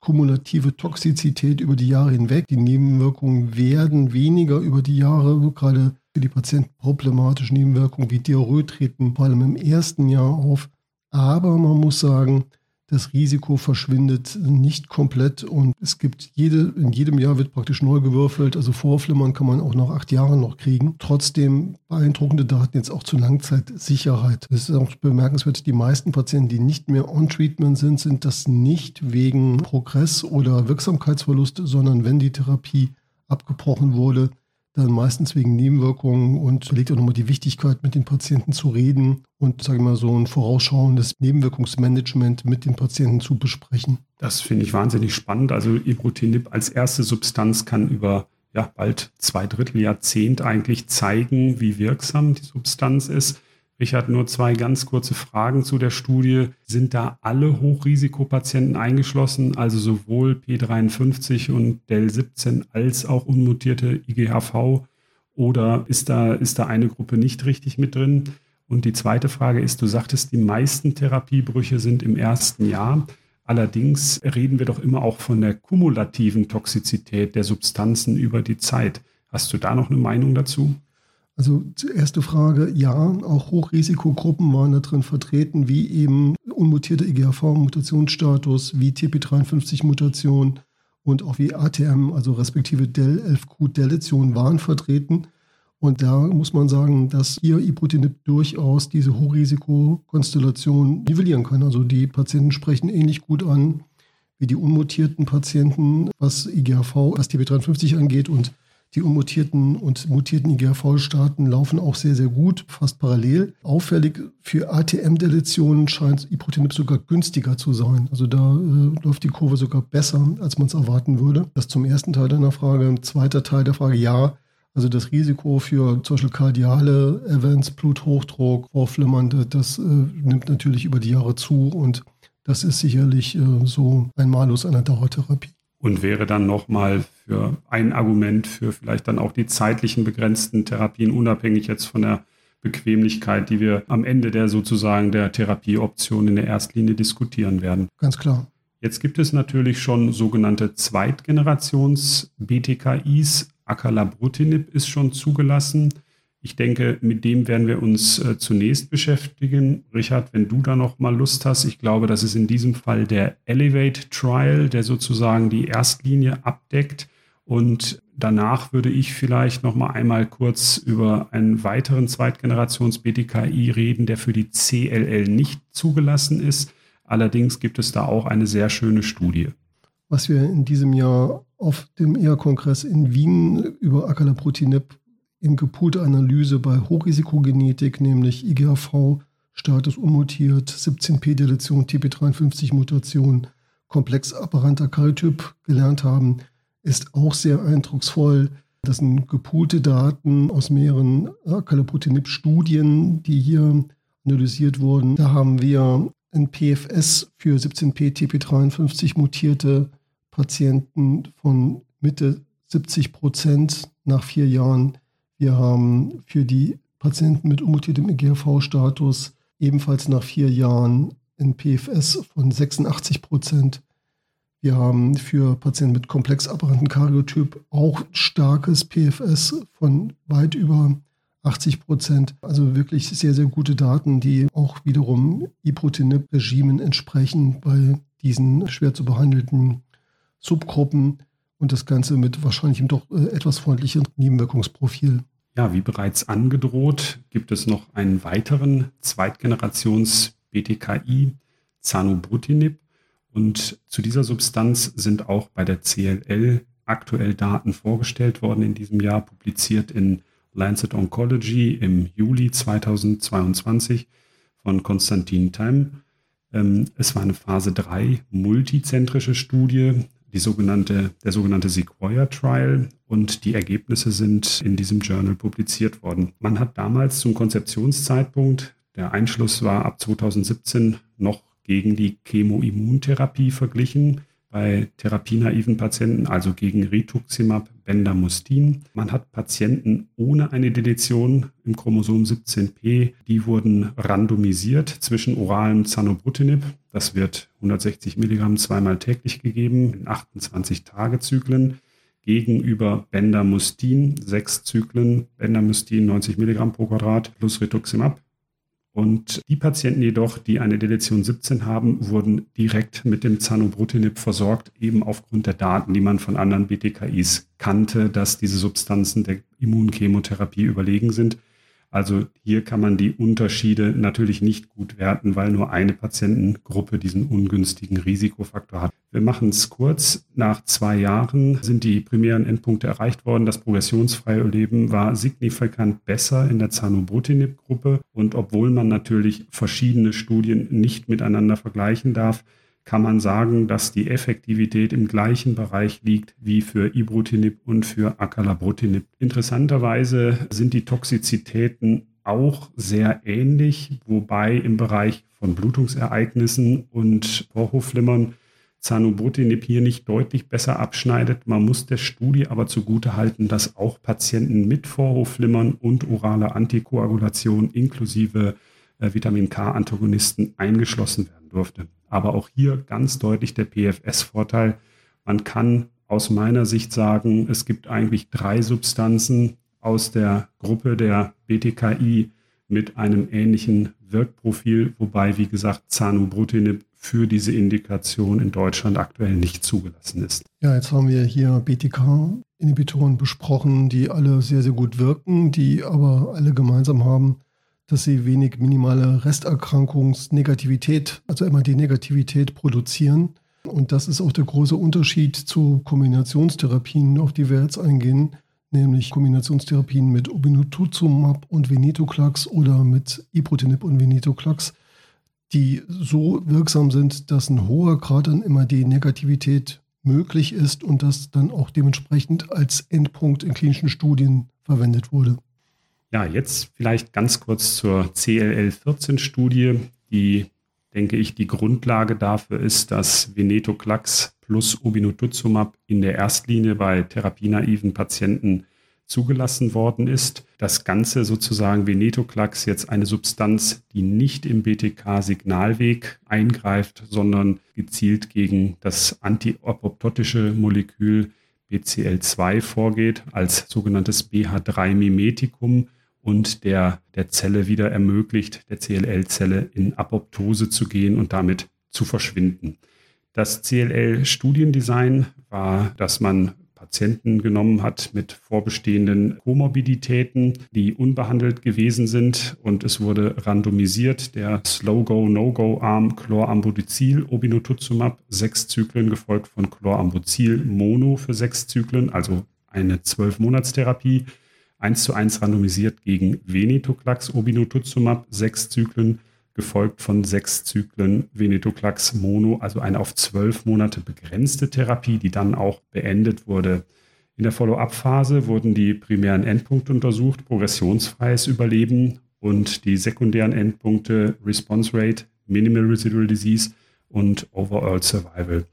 B: kumulative Toxizität über die Jahre hinweg. Die Nebenwirkungen werden weniger über die Jahre, gerade für die Patienten problematische Nebenwirkungen wie Diarrhoe treten vor allem im ersten Jahr auf. Aber man muss sagen, das Risiko verschwindet nicht komplett und es gibt jede, in jedem Jahr wird praktisch neu gewürfelt. Also Vorflimmern kann man auch nach acht Jahren noch kriegen. Trotzdem beeindruckende Daten jetzt auch zur Langzeitsicherheit. Es ist auch bemerkenswert, die meisten Patienten, die nicht mehr on-treatment sind, sind das nicht wegen Progress oder Wirksamkeitsverlust, sondern wenn die Therapie abgebrochen wurde, dann meistens wegen Nebenwirkungen und legt auch nochmal die Wichtigkeit, mit den Patienten zu reden und, sage ich mal, so ein vorausschauendes Nebenwirkungsmanagement mit den Patienten zu besprechen.
C: Das finde ich wahnsinnig spannend. Also Ibrutinib als erste Substanz kann über ja, bald zwei Drittel Jahrzehnt eigentlich zeigen, wie wirksam die Substanz ist. Richard, nur zwei ganz kurze Fragen zu der Studie. Sind da alle Hochrisikopatienten eingeschlossen, also sowohl P53 und DEL17 als auch unmutierte IGHV? Oder ist da, ist da eine Gruppe nicht richtig mit drin? Und die zweite Frage ist, du sagtest, die meisten Therapiebrüche sind im ersten Jahr. Allerdings reden wir doch immer auch von der kumulativen Toxizität der Substanzen über die Zeit. Hast du da noch eine Meinung dazu?
B: Also erste Frage, ja, auch Hochrisikogruppen waren da drin vertreten, wie eben unmutierte IGHV-Mutationsstatus, wie TP53-Mutation und auch wie ATM, also respektive DEL11Q-Deletion waren vertreten. Und da muss man sagen, dass hier Ibrutinib durchaus diese Hochrisikokonstellation nivellieren kann. Also die Patienten sprechen ähnlich gut an wie die unmutierten Patienten, was IGHV, was TP53 angeht und die unmutierten und mutierten IGRV-Staaten laufen auch sehr, sehr gut, fast parallel. Auffällig für ATM-Deletionen scheint Iprotinib sogar günstiger zu sein. Also da äh, läuft die Kurve sogar besser, als man es erwarten würde. Das zum ersten Teil deiner Frage. Zweiter Teil der Frage, ja. Also das Risiko für zum Beispiel kardiale Events, Bluthochdruck, Vorflimmernde, das äh, nimmt natürlich über die Jahre zu und das ist sicherlich äh, so ein Malus einer Dauertherapie
C: und wäre dann nochmal für ein Argument für vielleicht dann auch die zeitlichen begrenzten Therapien, unabhängig jetzt von der Bequemlichkeit, die wir am Ende der sozusagen der Therapieoption in der Erstlinie diskutieren werden.
B: Ganz klar.
C: Jetzt gibt es natürlich schon sogenannte Zweitgenerations-BTKIs. Acalabrutinib ist schon zugelassen. Ich denke, mit dem werden wir uns äh, zunächst beschäftigen. Richard, wenn du da noch mal Lust hast, ich glaube, das ist in diesem Fall der Elevate Trial, der sozusagen die Erstlinie abdeckt. Und danach würde ich vielleicht noch mal einmal kurz über einen weiteren Zweitgenerations-BTKI reden, der für die CLL nicht zugelassen ist. Allerdings gibt es da auch eine sehr schöne Studie.
B: Was wir in diesem Jahr auf dem ER-Kongress in Wien über Acalabrutinib in gepoolte Analyse bei Hochrisikogenetik, nämlich IGHV, Status unmutiert, 17p-Deletion, TP53-Mutation, komplex aberranter Karyotyp gelernt haben, ist auch sehr eindrucksvoll. Das sind gepoolte Daten aus mehreren Acalabrutinib-Studien, die hier analysiert wurden. Da haben wir ein PFS für 17p TP53 mutierte Patienten von Mitte 70 Prozent nach vier Jahren wir haben für die Patienten mit unmutiertem EGRV-Status ebenfalls nach vier Jahren ein PFS von 86 Prozent. Wir haben für Patienten mit komplex aberranten Karyotyp auch starkes PFS von weit über 80 Prozent. Also wirklich sehr, sehr gute Daten, die auch wiederum Iprotinib-Regimen entsprechen bei diesen schwer zu behandelten Subgruppen und das Ganze mit wahrscheinlich doch äh, etwas freundlicheren Nebenwirkungsprofil.
C: Ja, wie bereits angedroht, gibt es noch einen weiteren Zweitgenerations-BTKI, Zanubrutinib. Und zu dieser Substanz sind auch bei der CLL aktuell Daten vorgestellt worden in diesem Jahr, publiziert in Lancet Oncology im Juli 2022 von Konstantin Time. Ähm, es war eine Phase 3 multizentrische Studie die sogenannte, der sogenannte Sequoia Trial und die Ergebnisse sind in diesem Journal publiziert worden. Man hat damals zum Konzeptionszeitpunkt, der Einschluss war ab 2017 noch gegen die Chemoimmuntherapie verglichen bei therapienaiven Patienten, also gegen Rituximab, Bendamustin. Man hat Patienten ohne eine Deletion im Chromosom 17p, die wurden randomisiert zwischen oralem Zanobrutinib, das wird 160 Milligramm zweimal täglich gegeben in 28 Tagezyklen, gegenüber Bendamustin, sechs Zyklen, Bendamustin 90 Milligramm pro Quadrat plus Rituximab und die Patienten jedoch, die eine Deletion 17 haben, wurden direkt mit dem Zanobrutinib versorgt, eben aufgrund der Daten, die man von anderen BTKIs kannte, dass diese Substanzen der Immunchemotherapie überlegen sind. Also hier kann man die Unterschiede natürlich nicht gut werten, weil nur eine Patientengruppe diesen ungünstigen Risikofaktor hat. Wir machen es kurz. Nach zwei Jahren sind die primären Endpunkte erreicht worden. Das progressionsfreie Leben war signifikant besser in der Zanubrutinib-Gruppe. Und obwohl man natürlich verschiedene Studien nicht miteinander vergleichen darf, kann man sagen, dass die Effektivität im gleichen Bereich liegt wie für Ibrutinib und für Acalabrutinib. Interessanterweise sind die Toxizitäten auch sehr ähnlich, wobei im Bereich von Blutungsereignissen und Vorhofflimmern Zanubrutinib hier nicht deutlich besser abschneidet. Man muss der Studie aber zugutehalten, dass auch Patienten mit Vorhofflimmern und oraler Antikoagulation inklusive äh, Vitamin K-Antagonisten eingeschlossen werden durfte. Aber auch hier ganz deutlich der PFS-Vorteil. Man kann aus meiner Sicht sagen, es gibt eigentlich drei Substanzen aus der Gruppe der BTKI mit einem ähnlichen Wirkprofil, wobei, wie gesagt, Zanubrutinib für diese Indikation in Deutschland aktuell nicht zugelassen ist.
B: Ja, jetzt haben wir hier BTK-Inhibitoren besprochen, die alle sehr, sehr gut wirken, die aber alle gemeinsam haben, dass sie wenig minimale Resterkrankungsnegativität, also immer die Negativität produzieren. Und das ist auch der große Unterschied zu Kombinationstherapien, auf die wir jetzt eingehen, nämlich Kombinationstherapien mit Obinutuzumab und Venetoclax oder mit Iprotinib und Venetoclax die so wirksam sind, dass ein hoher Grad an MAD-Negativität möglich ist und das dann auch dementsprechend als Endpunkt in klinischen Studien verwendet wurde.
C: Ja, jetzt vielleicht ganz kurz zur CLL14-Studie, die, denke ich, die Grundlage dafür ist, dass Venetoclax plus Obinutuzumab in der Erstlinie bei therapienaiven Patienten zugelassen worden ist. Das Ganze sozusagen Venetoclax jetzt eine Substanz, die nicht im BTK-Signalweg eingreift, sondern gezielt gegen das antiapoptotische Molekül BCL2 vorgeht, als sogenanntes BH3-Mimetikum und der der Zelle wieder ermöglicht, der CLL-Zelle in Apoptose zu gehen und damit zu verschwinden. Das CLL-Studiendesign war, dass man Patienten genommen hat mit vorbestehenden Komorbiditäten, die unbehandelt gewesen sind. Und es wurde randomisiert der Slow-Go, No-Go-Arm Chlorambucil Obinutuzumab, sechs Zyklen gefolgt von Chlorambucil Mono für sechs Zyklen, also eine Zwölf-Monats-Therapie. Eins zu eins randomisiert gegen Venetoclax Obinutuzumab, sechs Zyklen gefolgt von sechs Zyklen Venetoclax Mono, also eine auf zwölf Monate begrenzte Therapie, die dann auch beendet wurde. In der Follow-up-Phase wurden die primären Endpunkte untersucht, progressionsfreies Überleben und die sekundären Endpunkte Response Rate, Minimal Residual Disease und Overall Survival.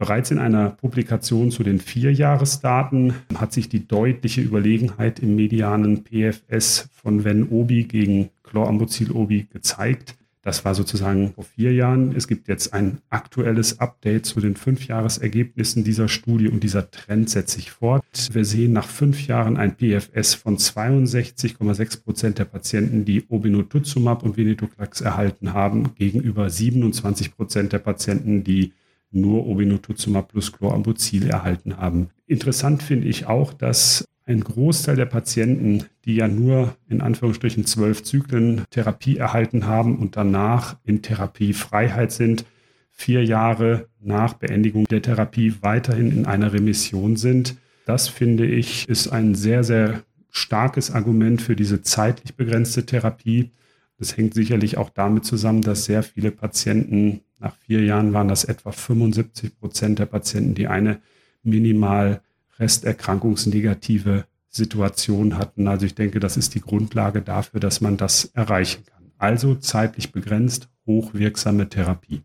C: Bereits in einer Publikation zu den Vierjahresdaten hat sich die deutliche Überlegenheit im medianen PFS von Ven-Obi gegen Chlorambucil-Obi gezeigt. Das war sozusagen vor vier Jahren. Es gibt jetzt ein aktuelles Update zu den Fünfjahresergebnissen dieser Studie und dieser Trend setzt sich fort. Wir sehen nach fünf Jahren ein PFS von 62,6 Prozent der Patienten, die Obinutuzumab und Venetoclax erhalten haben, gegenüber 27 Prozent der Patienten, die nur Obinutuzumab plus Chlorambucil erhalten haben. Interessant finde ich auch, dass ein Großteil der Patienten, die ja nur in Anführungsstrichen zwölf Zyklen Therapie erhalten haben und danach in Therapiefreiheit sind, vier Jahre nach Beendigung der Therapie weiterhin in einer Remission sind. Das finde ich ist ein sehr, sehr starkes Argument für diese zeitlich begrenzte Therapie. Das hängt sicherlich auch damit zusammen, dass sehr viele Patienten nach vier Jahren waren das etwa 75 Prozent der Patienten, die eine minimal resterkrankungsnegative Situation hatten. Also ich denke, das ist die Grundlage dafür, dass man das erreichen kann. Also zeitlich begrenzt, hochwirksame Therapie.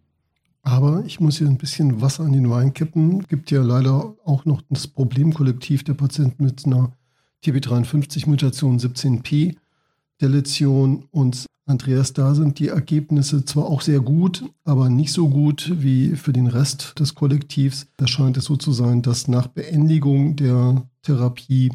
B: Aber ich muss hier ein bisschen Wasser an den Wein kippen. Es gibt ja leider auch noch das Problemkollektiv der Patienten mit einer TB53-Mutation 17p, Deletion und Andreas, da sind die Ergebnisse zwar auch sehr gut, aber nicht so gut wie für den Rest des Kollektivs. Da scheint es so zu sein, dass nach Beendigung der Therapie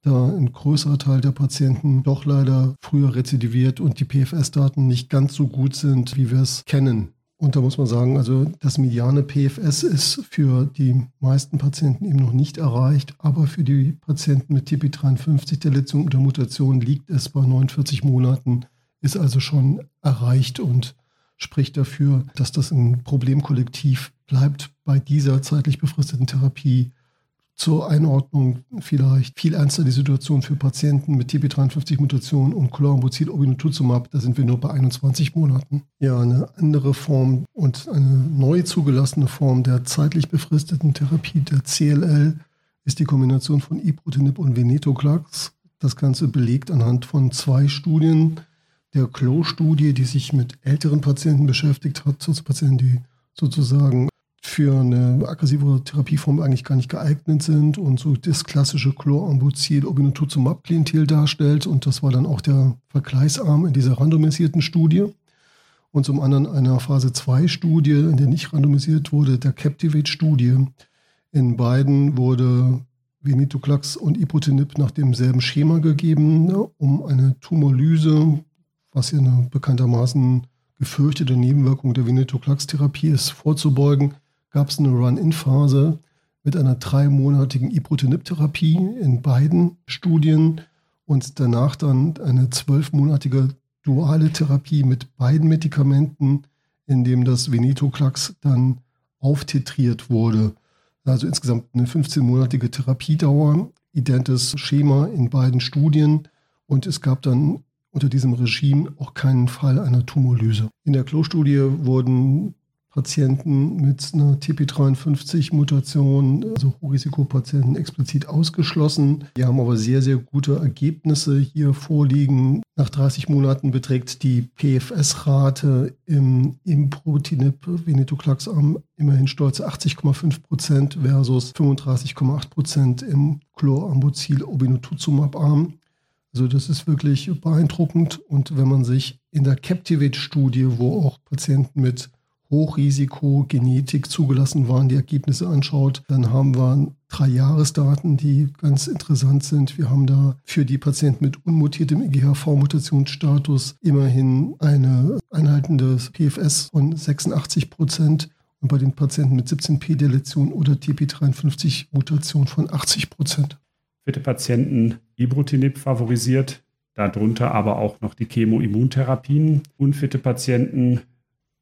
B: da ein größerer Teil der Patienten doch leider früher rezidiviert und die PFS-Daten nicht ganz so gut sind, wie wir es kennen. Und da muss man sagen, also das mediane PFS ist für die meisten Patienten eben noch nicht erreicht, aber für die Patienten mit TP53 der Letzung oder Mutation liegt es bei 49 Monaten ist also schon erreicht und spricht dafür, dass das ein Problemkollektiv bleibt bei dieser zeitlich befristeten Therapie zur Einordnung vielleicht viel ernster die Situation für Patienten mit TP53-Mutation und Chlorambucil obinutuzumab. Da sind wir nur bei 21 Monaten. Ja, eine andere Form und eine neu zugelassene Form der zeitlich befristeten Therapie der CLL ist die Kombination von Ibrutinib und Venetoclax. Das Ganze belegt anhand von zwei Studien. Der CLO-Studie, die sich mit älteren Patienten beschäftigt hat, Patienten, die sozusagen für eine aggressive Therapieform eigentlich gar nicht geeignet sind und so das klassische Chlorambucil obinutuzumab Klientel darstellt. Und das war dann auch der Vergleichsarm in dieser randomisierten Studie. Und zum anderen eine Phase 2 Studie, in der nicht randomisiert wurde, der Captivate Studie. In beiden wurde Venetoclax und Ipotinib nach demselben Schema gegeben, ne, um eine Tumorlyse, was ja eine bekanntermaßen gefürchtete Nebenwirkung der Venetoclax-Therapie ist, vorzubeugen gab es eine Run-In-Phase mit einer dreimonatigen Iprotinib-Therapie in beiden Studien und danach dann eine zwölfmonatige duale Therapie mit beiden Medikamenten, in dem das Venetoclax dann auftitriert wurde. Also insgesamt eine 15-monatige Therapiedauer, identes Schema in beiden Studien und es gab dann unter diesem Regime auch keinen Fall einer Tumorlyse. In der Klo-Studie wurden Patienten mit einer TP53-Mutation, also Hochrisikopatienten, explizit ausgeschlossen. Wir haben aber sehr, sehr gute Ergebnisse hier vorliegen. Nach 30 Monaten beträgt die PFS-Rate im Improtinib Venetoclax-Arm immerhin stolze 80,5 Prozent versus 35,8 Prozent im Chlorambucil Obinutuzumab-Arm. Also das ist wirklich beeindruckend. Und wenn man sich in der Captivate-Studie, wo auch Patienten mit Hochrisiko-Genetik zugelassen waren, die Ergebnisse anschaut, dann haben wir drei Jahresdaten, die ganz interessant sind. Wir haben da für die Patienten mit unmutiertem IGHV-Mutationsstatus immerhin eine einhaltende PFS von 86 Prozent und bei den Patienten mit 17p-Deletion oder TP53-Mutation von 80 Prozent.
C: Fitte Patienten Ibrutinib favorisiert, darunter aber auch noch die Chemoimmuntherapien. Unfitte Patienten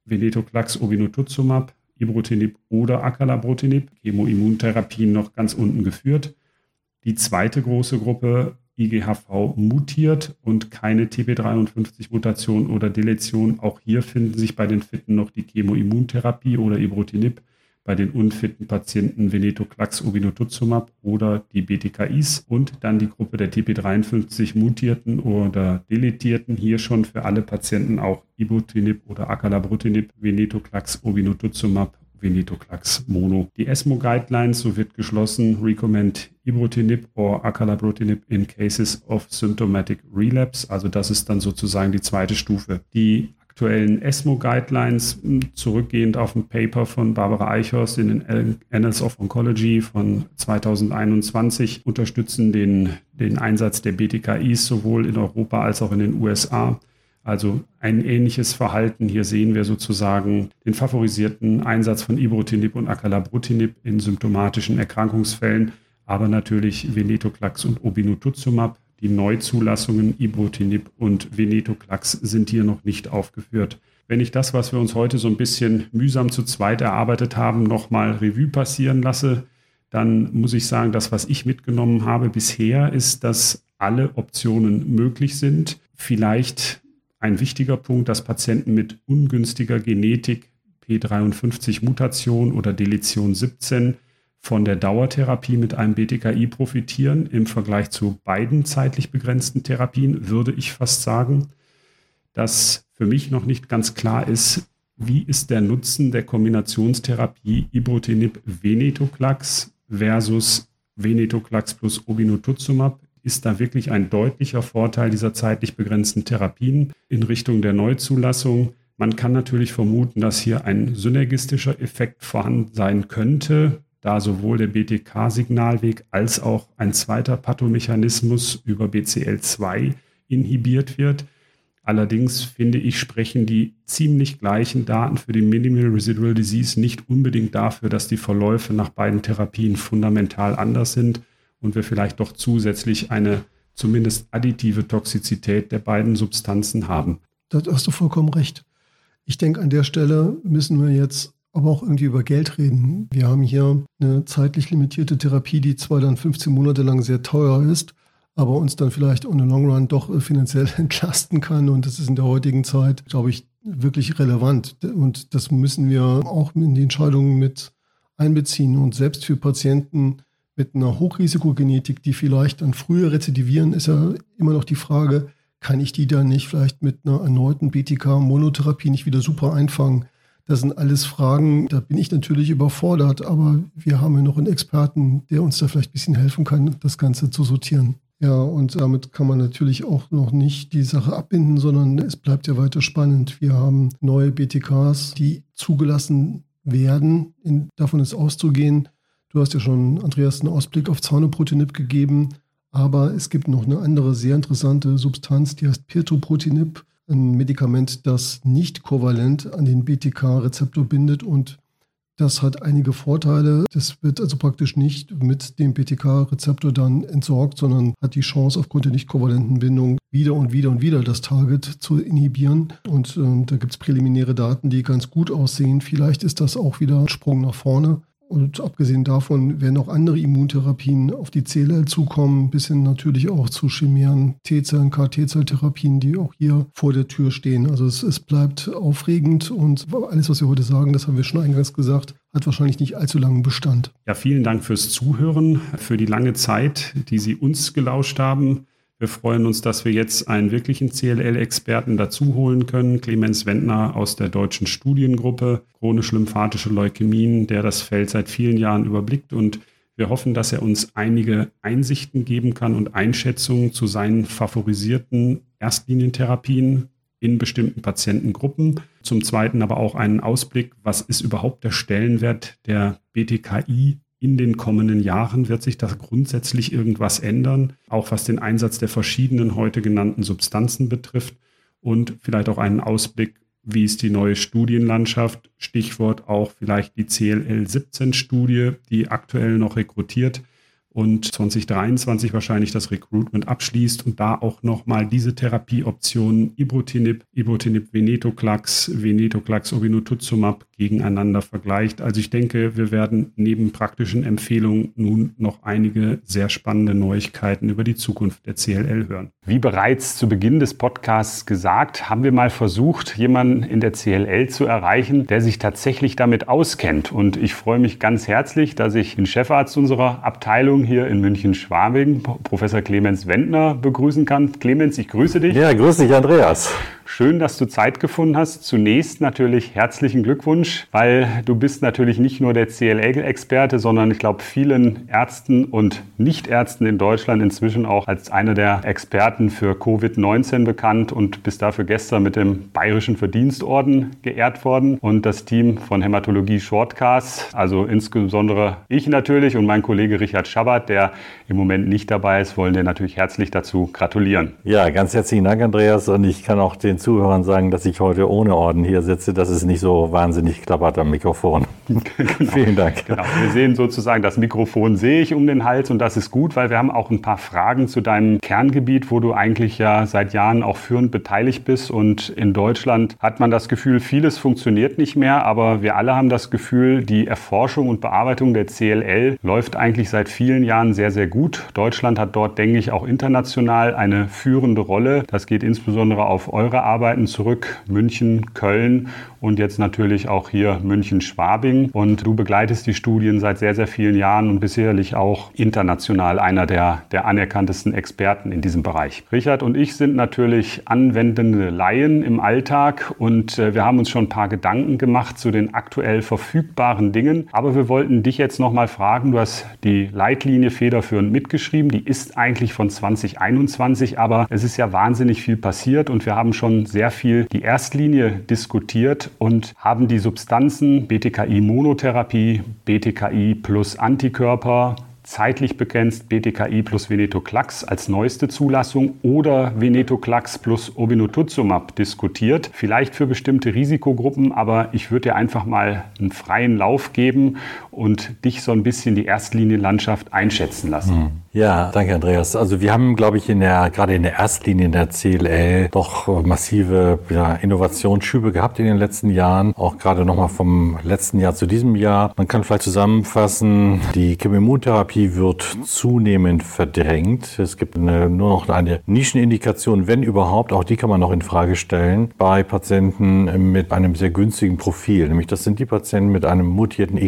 C: Venetoclax obinutuzumab, Ibrutinib oder Acalabrutinib, Chemoimmuntherapien noch ganz unten geführt. Die zweite große Gruppe IGHV mutiert und keine TP53-Mutation oder Deletion. Auch hier finden sich bei den Fitten noch die Chemoimmuntherapie oder Ibrutinib bei den unfitten Patienten Venetoclax obinutuzumab oder die BTKIs und dann die Gruppe der TP53 mutierten oder deletierten, hier schon für alle Patienten auch Ibutinib oder Acalabrutinib, Venetoclax obinutuzumab Venetoclax Mono. Die ESMO Guidelines, so wird geschlossen, recommend Ibrutinib or Acalabrutinib in cases of symptomatic relapse. Also das ist dann sozusagen die zweite Stufe. Die aktuellen ESMO-Guidelines, hm, zurückgehend auf ein Paper von Barbara Eichhorst in den Annals of Oncology von 2021, unterstützen den, den Einsatz der BTKIs sowohl in Europa als auch in den USA. Also ein ähnliches Verhalten. Hier sehen wir sozusagen den favorisierten Einsatz von Ibrutinib und Acalabrutinib in symptomatischen Erkrankungsfällen, aber natürlich Venetoclax und Obinutuzumab die Neuzulassungen Ibrutinib und Venetoclax sind hier noch nicht aufgeführt. Wenn ich das, was wir uns heute so ein bisschen mühsam zu zweit erarbeitet haben, nochmal Revue passieren lasse, dann muss ich sagen, das, was ich mitgenommen habe bisher, ist, dass alle Optionen möglich sind. Vielleicht ein wichtiger Punkt, dass Patienten mit ungünstiger Genetik P53-Mutation oder Deletion 17 von der Dauertherapie mit einem BTKI profitieren im Vergleich zu beiden zeitlich begrenzten Therapien, würde ich fast sagen, dass für mich noch nicht ganz klar ist, wie ist der Nutzen der Kombinationstherapie Ibrutinib-Venetoclax versus Venetoclax plus Obinutuzumab? Ist da wirklich ein deutlicher Vorteil dieser zeitlich begrenzten Therapien in Richtung der Neuzulassung? Man kann natürlich vermuten, dass hier ein synergistischer Effekt vorhanden sein könnte, da sowohl der BTK-Signalweg als auch ein zweiter Pathomechanismus über BCL2 inhibiert wird. Allerdings finde ich, sprechen die ziemlich gleichen Daten für die Minimal Residual Disease nicht unbedingt dafür, dass die Verläufe nach beiden Therapien fundamental anders sind und wir vielleicht doch zusätzlich eine zumindest additive Toxizität der beiden Substanzen haben.
B: Da hast du vollkommen recht. Ich denke, an der Stelle müssen wir jetzt aber auch irgendwie über Geld reden. Wir haben hier eine zeitlich limitierte Therapie, die zwar dann 15 Monate lang sehr teuer ist, aber uns dann vielleicht on the long run doch äh, finanziell entlasten kann. Und das ist in der heutigen Zeit, glaube ich, wirklich relevant. Und das müssen wir auch in die Entscheidungen mit einbeziehen. Und selbst für Patienten mit einer Hochrisikogenetik, die vielleicht dann früher rezidivieren, ist ja immer noch die Frage, kann ich die dann nicht vielleicht mit einer erneuten BTK-Monotherapie nicht wieder super einfangen? Das sind alles Fragen, da bin ich natürlich überfordert, aber wir haben ja noch einen Experten, der uns da vielleicht ein bisschen helfen kann, das Ganze zu sortieren. Ja, und damit kann man natürlich auch noch nicht die Sache abbinden, sondern es bleibt ja weiter spannend. Wir haben neue BTKs, die zugelassen werden. In, davon ist auszugehen. Du hast ja schon, Andreas, einen Ausblick auf Zaunoprotinib gegeben. Aber es gibt noch eine andere sehr interessante Substanz, die heißt Pirtoprotinib, ein Medikament, das nicht kovalent an den BTK-Rezeptor bindet und das hat einige Vorteile. Das wird also praktisch nicht mit dem BTK-Rezeptor dann entsorgt, sondern hat die Chance, aufgrund der nicht kovalenten Bindung wieder und wieder und wieder das Target zu inhibieren. Und äh, da gibt es präliminäre Daten, die ganz gut aussehen. Vielleicht ist das auch wieder ein Sprung nach vorne. Und abgesehen davon werden auch andere Immuntherapien auf die CLL zukommen, bis hin natürlich auch zu Chimären, T-Zellen, KT-Zelltherapien, die auch hier vor der Tür stehen. Also es, es bleibt aufregend und alles, was wir heute sagen, das haben wir schon eingangs gesagt, hat wahrscheinlich nicht allzu langen Bestand.
D: Ja, vielen Dank fürs Zuhören, für die lange Zeit, die Sie uns gelauscht haben. Wir freuen uns, dass wir jetzt einen wirklichen CLL-Experten dazu holen können, Clemens Wendner aus der deutschen Studiengruppe chronisch-lymphatische Leukämien, der das Feld seit vielen Jahren überblickt und wir hoffen, dass er uns einige Einsichten geben kann und Einschätzungen zu seinen favorisierten Erstlinientherapien in bestimmten Patientengruppen. Zum Zweiten aber auch einen Ausblick, was ist überhaupt der Stellenwert der BTKI in den kommenden Jahren wird sich da grundsätzlich irgendwas ändern, auch was den Einsatz der verschiedenen heute genannten Substanzen betrifft und vielleicht auch einen Ausblick, wie ist die neue Studienlandschaft, Stichwort auch vielleicht die CLL-17-Studie, die aktuell noch rekrutiert und 2023 wahrscheinlich das Recruitment abschließt und da auch nochmal diese Therapieoptionen Ibrutinib, Ibrutinib Venetoclax, Venetoclax Obinutuzumab gegeneinander vergleicht. Also ich denke, wir werden neben praktischen Empfehlungen nun noch einige sehr spannende Neuigkeiten über die Zukunft der CLL hören.
C: Wie bereits zu Beginn des Podcasts gesagt, haben wir mal versucht, jemanden in der CLL zu erreichen, der sich tatsächlich damit auskennt. Und ich freue mich ganz herzlich, dass ich den Chefarzt unserer Abteilung hier in München-Schwabing, Professor Clemens Wendner, begrüßen kann. Clemens, ich grüße dich.
E: Ja, grüße dich, Andreas.
C: Schön, dass du Zeit gefunden hast. Zunächst natürlich herzlichen Glückwunsch, weil du bist natürlich nicht nur der CLL-Experte, sondern ich glaube vielen Ärzten und Nichtärzten in Deutschland inzwischen auch als einer der Experten für Covid-19 bekannt und bist dafür gestern mit dem Bayerischen Verdienstorden geehrt worden. Und das Team von Hämatologie Shortcast, also insbesondere ich natürlich und mein Kollege Richard Schabbert, der im Moment nicht dabei ist, wollen dir natürlich herzlich dazu gratulieren.
E: Ja, ganz herzlichen Dank, Andreas. Und ich kann auch den Zuhörern sagen, dass ich heute ohne Orden hier sitze. Das ist nicht so wahnsinnig klappert am Mikrofon.
C: Genau. Vielen Dank. Genau. Wir sehen sozusagen, das Mikrofon sehe ich um den Hals und das ist gut, weil wir haben auch ein paar Fragen zu deinem Kerngebiet, wo du eigentlich ja seit Jahren auch führend beteiligt bist. Und in Deutschland hat man das Gefühl, vieles funktioniert nicht mehr, aber wir alle haben das Gefühl, die Erforschung und Bearbeitung der CLL läuft eigentlich seit vielen Jahren sehr, sehr gut. Deutschland hat dort, denke ich, auch international eine führende Rolle. Das geht insbesondere auf eure Arbeit Arbeiten zurück, München, Köln und jetzt natürlich auch hier München-Schwabing. Und du begleitest die Studien seit sehr, sehr vielen Jahren und bist sicherlich auch international einer der, der anerkanntesten Experten in diesem Bereich. Richard und ich sind natürlich anwendende Laien im Alltag und äh, wir haben uns schon ein paar Gedanken gemacht zu den aktuell verfügbaren Dingen. Aber wir wollten dich jetzt nochmal fragen, du hast die Leitlinie federführend mitgeschrieben, die ist eigentlich von 2021, aber es ist ja wahnsinnig viel passiert und wir haben schon sehr viel die Erstlinie diskutiert und haben die Substanzen BTKI-Monotherapie, BTKI plus Antikörper, zeitlich begrenzt BTKI plus Venetoclax als neueste Zulassung oder Venetoclax plus Obinutuzumab diskutiert. Vielleicht für bestimmte Risikogruppen, aber ich würde dir einfach mal einen freien Lauf geben und dich so ein bisschen die Erstlinienlandschaft einschätzen lassen. Mhm.
E: Ja, danke Andreas. Also wir haben, glaube ich, in der, gerade in der Erstlinie in der CLL doch massive ja, Innovationsschübe gehabt in den letzten Jahren. Auch gerade nochmal vom letzten Jahr zu diesem Jahr. Man kann vielleicht zusammenfassen, die Chemimmuntherapie wird zunehmend verdrängt. Es gibt eine, nur noch eine Nischenindikation, wenn überhaupt. Auch die kann man noch in Frage stellen bei Patienten mit einem sehr günstigen Profil. Nämlich das sind die Patienten mit einem mutierten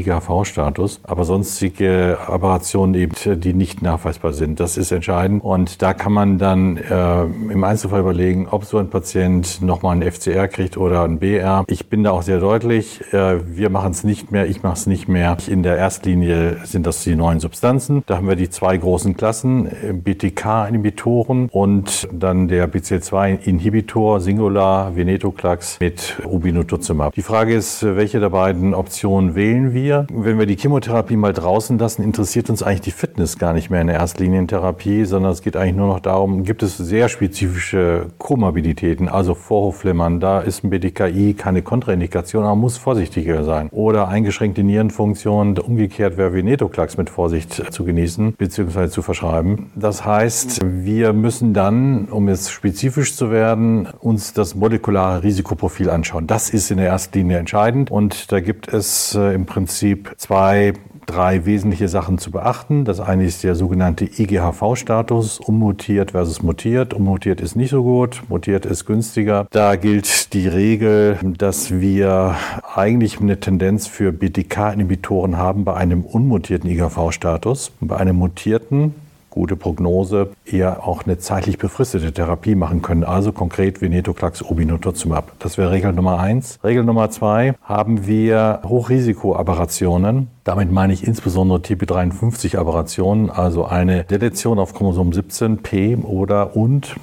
E: IGHV-Status, aber sonstige Aberrationen eben, die nicht nachweisbar sind. Das ist entscheidend. Und da kann man dann äh, im Einzelfall überlegen, ob so ein Patient nochmal ein FCR kriegt oder ein BR. Ich bin da auch sehr deutlich. Äh, wir machen es nicht mehr, ich mache es nicht mehr. In der Erstlinie sind das die neuen Substanzen. Da haben wir die zwei großen Klassen, äh, BTK-Inhibitoren und dann der BCL2-Inhibitor, Singular, Venetoclax mit Ubinutuximab. Die Frage ist, welche der beiden Optionen wählen wir? Wenn wir die Chemotherapie mal draußen lassen, interessiert uns eigentlich die Fitness gar nicht mehr in der Erstlinientherapie, sondern es geht eigentlich nur noch darum, gibt es sehr spezifische Komorbidität, also Vorhofflimmern, da ist ein BDKI keine Kontraindikation, aber muss vorsichtiger sein. Oder eingeschränkte Nierenfunktion, umgekehrt wäre Venetoclax mit Vorsicht zu genießen bzw. zu verschreiben. Das heißt, wir müssen dann, um jetzt spezifisch zu werden, uns das molekulare Risikoprofil anschauen. Das ist in der ersten entscheidend und da gibt es äh, im Prinzip zwei drei wesentliche Sachen zu beachten. Das eine ist der sogenannte IGHV-Status, ummutiert versus mutiert. Ummutiert ist nicht so gut, mutiert ist günstiger. Da gilt die Regel, dass wir eigentlich eine Tendenz für BTK-Inhibitoren haben bei einem unmutierten IGHV-Status. Bei einem mutierten gute Prognose, eher auch eine zeitlich befristete Therapie machen können. Also konkret Venetoclax obinutuzumab. Das wäre Regel Nummer eins. Regel Nummer zwei haben wir Hochrisikoaberrationen. Damit meine ich insbesondere TP53-Aberrationen, also eine Deletion auf Chromosom 17, P oder und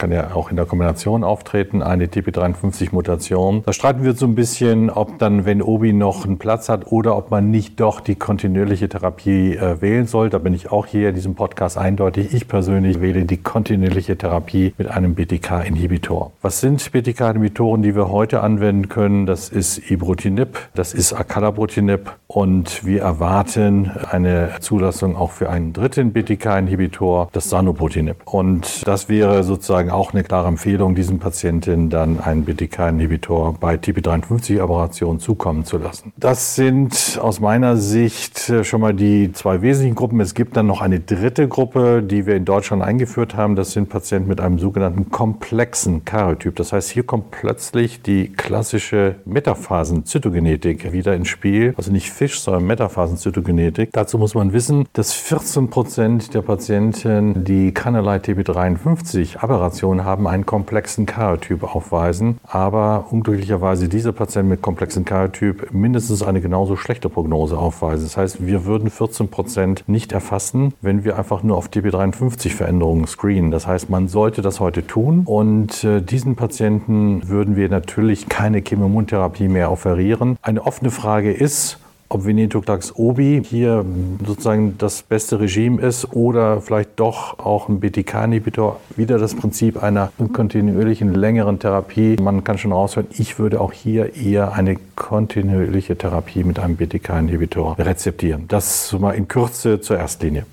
E: kann ja auch in der Kombination auftreten, eine TP53-Mutation. Da streiten wir so ein bisschen, ob dann, wenn Obi noch einen Platz hat oder ob man nicht doch die kontinuierliche Therapie äh, wählen soll. Da bin ich auch hier in diesem Podcast eindeutig. Ich persönlich wähle die kontinuierliche Therapie mit einem BTK-Inhibitor. Was sind BTK-Inhibitoren, die wir heute anwenden können? Das ist Ibrutinib, das ist Acalabrutinib und wir erwarten eine Zulassung auch für einen dritten BTK-Inhibitor, das Sanobutinib. Und das wäre sozusagen auch eine klare Empfehlung, diesen Patienten dann einen BTK-Inhibitor bei TP53-Aberration zukommen zu lassen. Das sind aus meiner Sicht äh, schon mal die zwei wesentlichen Gruppen. Es gibt dann noch eine dritte Gruppe, die wir in Deutschland eingeführt haben. Das sind Patienten mit einem sogenannten komplexen Karyotyp. Das heißt, hier kommt plötzlich die klassische Metaphasenzytogenetik wieder ins Spiel. Also nicht Fisch, sondern Metaphasenzytogenetik. Dazu muss man wissen, dass 14 Prozent der Patienten, die keinerlei TP53-Aberration Generationen haben einen komplexen Karyotyp aufweisen, aber unglücklicherweise diese Patienten mit komplexen Karyotyp mindestens eine genauso schlechte Prognose aufweisen. Das heißt, wir würden 14 Prozent nicht erfassen, wenn wir einfach nur auf TP53-Veränderungen screenen. Das heißt, man sollte das heute tun und äh, diesen Patienten würden wir natürlich keine Chemotherapie mehr offerieren. Eine offene Frage ist, ob Venetoclax obi hier sozusagen das beste Regime ist oder vielleicht doch auch ein BTK-Inhibitor. Wieder das Prinzip einer kontinuierlichen, längeren Therapie. Man kann schon raushören, ich würde auch hier eher eine kontinuierliche Therapie mit einem BTK-Inhibitor rezeptieren. Das mal in Kürze zur Erstlinie.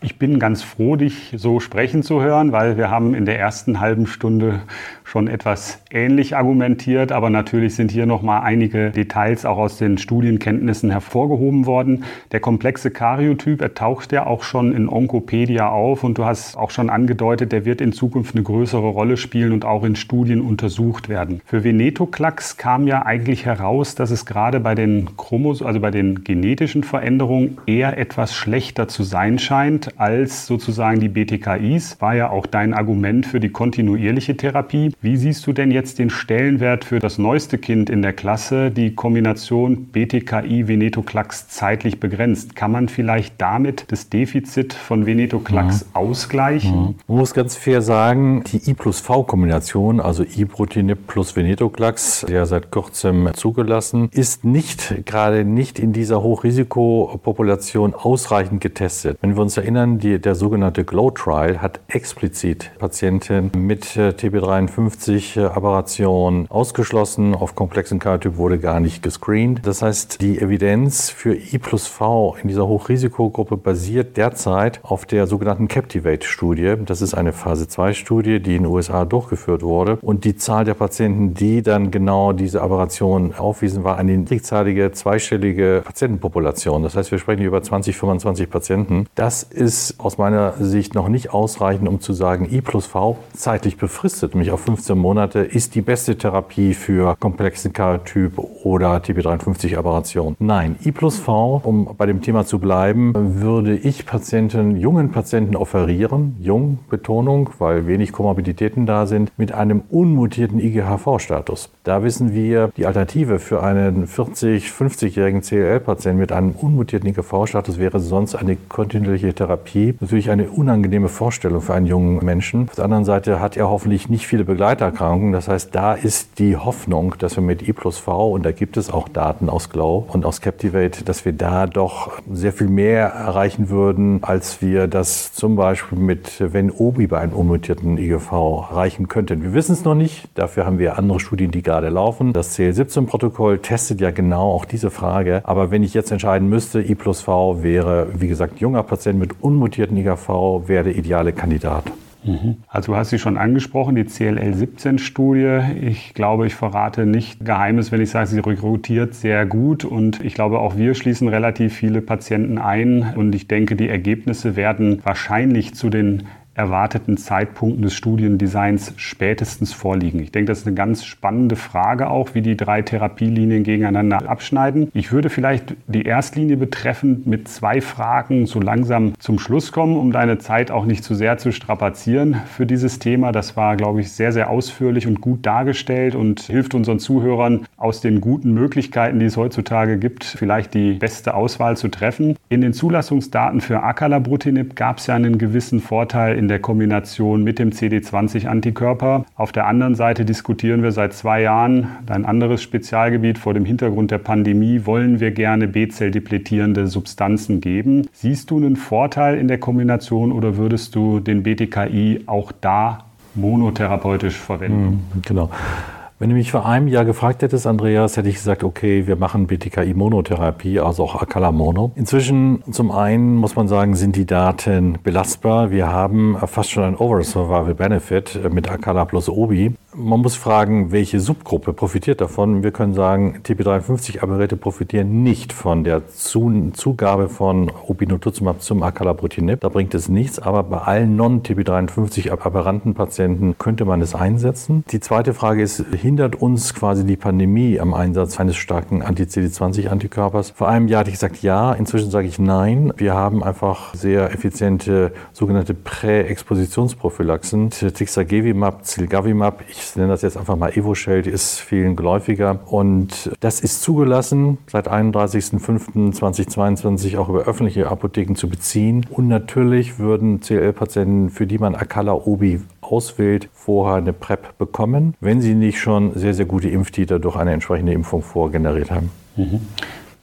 F: Ich bin ganz froh, dich so sprechen zu hören, weil wir haben in der ersten halben Stunde schon etwas ähnlich argumentiert, aber natürlich sind hier noch mal einige Details auch aus den Studienkenntnissen hervorgehoben worden. Der komplexe Karyotyp, er taucht ja auch schon in Onkopedia auf und du hast auch schon angedeutet, der wird in Zukunft eine größere Rolle spielen und auch in Studien untersucht werden. Für Venetoclax kam ja eigentlich heraus, dass es gerade bei den Chromos, also bei den genetischen Veränderungen eher etwas schlechter zu sein scheint als sozusagen die BTKIs. War ja auch dein Argument für die kontinuierliche Therapie. Wie siehst du denn jetzt den Stellenwert für das neueste Kind in der Klasse, die Kombination BTKI-Venetoclax zeitlich begrenzt? Kann man vielleicht damit das Defizit von Venetoclax mhm. ausgleichen? Mhm.
E: Man muss ganz fair sagen, die I plus V-Kombination, also Ibrutinib plus Venetoclax, ja seit kurzem zugelassen, ist nicht, gerade nicht in dieser Hochrisikopopulation ausreichend getestet. Wenn wir uns erinnern, die, der sogenannte Glow Trial hat explizit Patienten mit äh, TB53-Aberration ausgeschlossen. Auf komplexen Karyotyp wurde gar nicht gescreent. Das heißt, die Evidenz für I plus V in dieser Hochrisikogruppe basiert derzeit auf der sogenannten Captivate-Studie. Das ist eine Phase-2-Studie, die in den USA durchgeführt wurde. Und die Zahl der Patienten, die dann genau diese Aberration aufwiesen, war eine niedrigzahlige, zweistellige Patientenpopulation. Das heißt, wir sprechen über 20, 25 Patienten. Das ist aus meiner Sicht noch nicht ausreichend, um zu sagen, I plus V zeitlich befristet, nämlich auf 15 Monate, ist die beste Therapie für komplexen Karyotyp oder TB53-Aberration. Nein, I plus V, um bei dem Thema zu bleiben, würde ich Patienten, jungen Patienten offerieren, jung Betonung, weil wenig Komorbiditäten da sind, mit einem unmutierten IGHV-Status. Da wissen wir, die Alternative für einen 40-, 50-jährigen CLL-Patienten mit einem unmutierten IGHV-Status wäre sonst eine kontinuierliche Therapie. Natürlich eine unangenehme Vorstellung für einen jungen Menschen. Auf der anderen Seite hat er hoffentlich nicht viele Begleiterkrankungen. Das heißt, da ist die Hoffnung, dass wir mit I plus V, und da gibt es auch Daten aus Glow und aus Captivate, dass wir da doch sehr viel mehr erreichen würden, als wir das zum Beispiel mit wenn Obi bei einem unmutierten IGV erreichen könnten. Wir wissen es noch nicht. Dafür haben wir andere Studien, die gerade laufen. Das CL17-Protokoll testet ja genau auch diese Frage. Aber wenn ich jetzt entscheiden müsste, I plus V wäre, wie gesagt, junger Patient mit unmutierten IGV wäre der ideale Kandidat.
C: Also du hast sie schon angesprochen, die CLL-17-Studie. Ich glaube, ich verrate nicht Geheimes, wenn ich sage, sie rekrutiert sehr gut und ich glaube, auch wir schließen relativ viele Patienten ein und ich denke, die Ergebnisse werden wahrscheinlich zu den erwarteten Zeitpunkten des Studiendesigns spätestens vorliegen? Ich denke, das ist eine ganz spannende Frage auch, wie die drei Therapielinien gegeneinander abschneiden. Ich würde vielleicht die Erstlinie betreffend mit zwei Fragen so langsam zum Schluss kommen, um deine Zeit auch nicht zu sehr zu strapazieren für dieses Thema. Das war, glaube ich, sehr, sehr ausführlich und gut dargestellt und hilft unseren Zuhörern aus den guten Möglichkeiten, die es heutzutage gibt, vielleicht die beste Auswahl zu treffen. In den Zulassungsdaten für Acalabrutinib gab es ja einen gewissen Vorteil in der Kombination mit dem CD20-Antikörper. Auf der anderen Seite diskutieren wir seit zwei Jahren ein anderes Spezialgebiet. Vor dem Hintergrund der Pandemie wollen wir gerne B-Zell-depletierende Substanzen geben. Siehst du einen Vorteil in der Kombination oder würdest du den BTKI auch da monotherapeutisch verwenden?
E: Hm, genau. Wenn du mich vor einem Jahr gefragt hättest, Andreas, hätte ich gesagt, okay, wir machen BTKI-Monotherapie, also auch Acala-Mono. Inzwischen, zum einen muss man sagen, sind die Daten belastbar. Wir haben fast schon ein Over-Survival-Benefit mit Acala plus Obi. Man muss fragen, welche Subgruppe profitiert davon. Wir können sagen, TP53-Aberräte profitieren nicht von der Zugabe von Obinutuzumab zum Acalabrutinib. Da bringt es nichts, aber bei allen non-TP53-aberranten Patienten könnte man es einsetzen. Die zweite Frage ist, hindert uns quasi die Pandemie am Einsatz eines starken Anti-CD20-Antikörpers? Vor einem Jahr hatte ich gesagt ja, inzwischen sage ich nein. Wir haben einfach sehr effiziente sogenannte Prä-Expositionsprophylaxen. Tixagevimab, Zilgavimab, ich nenne das jetzt einfach mal Evoshell, die ist vielen geläufiger. Und das ist zugelassen, seit 31.05.2022 auch über öffentliche Apotheken zu beziehen. Und natürlich würden CLL-Patienten, für die man Acala Obi auswählt, vorher eine PrEP bekommen, wenn sie nicht schon sehr, sehr gute Impftiter durch eine entsprechende Impfung vorgeneriert haben.
C: Mhm.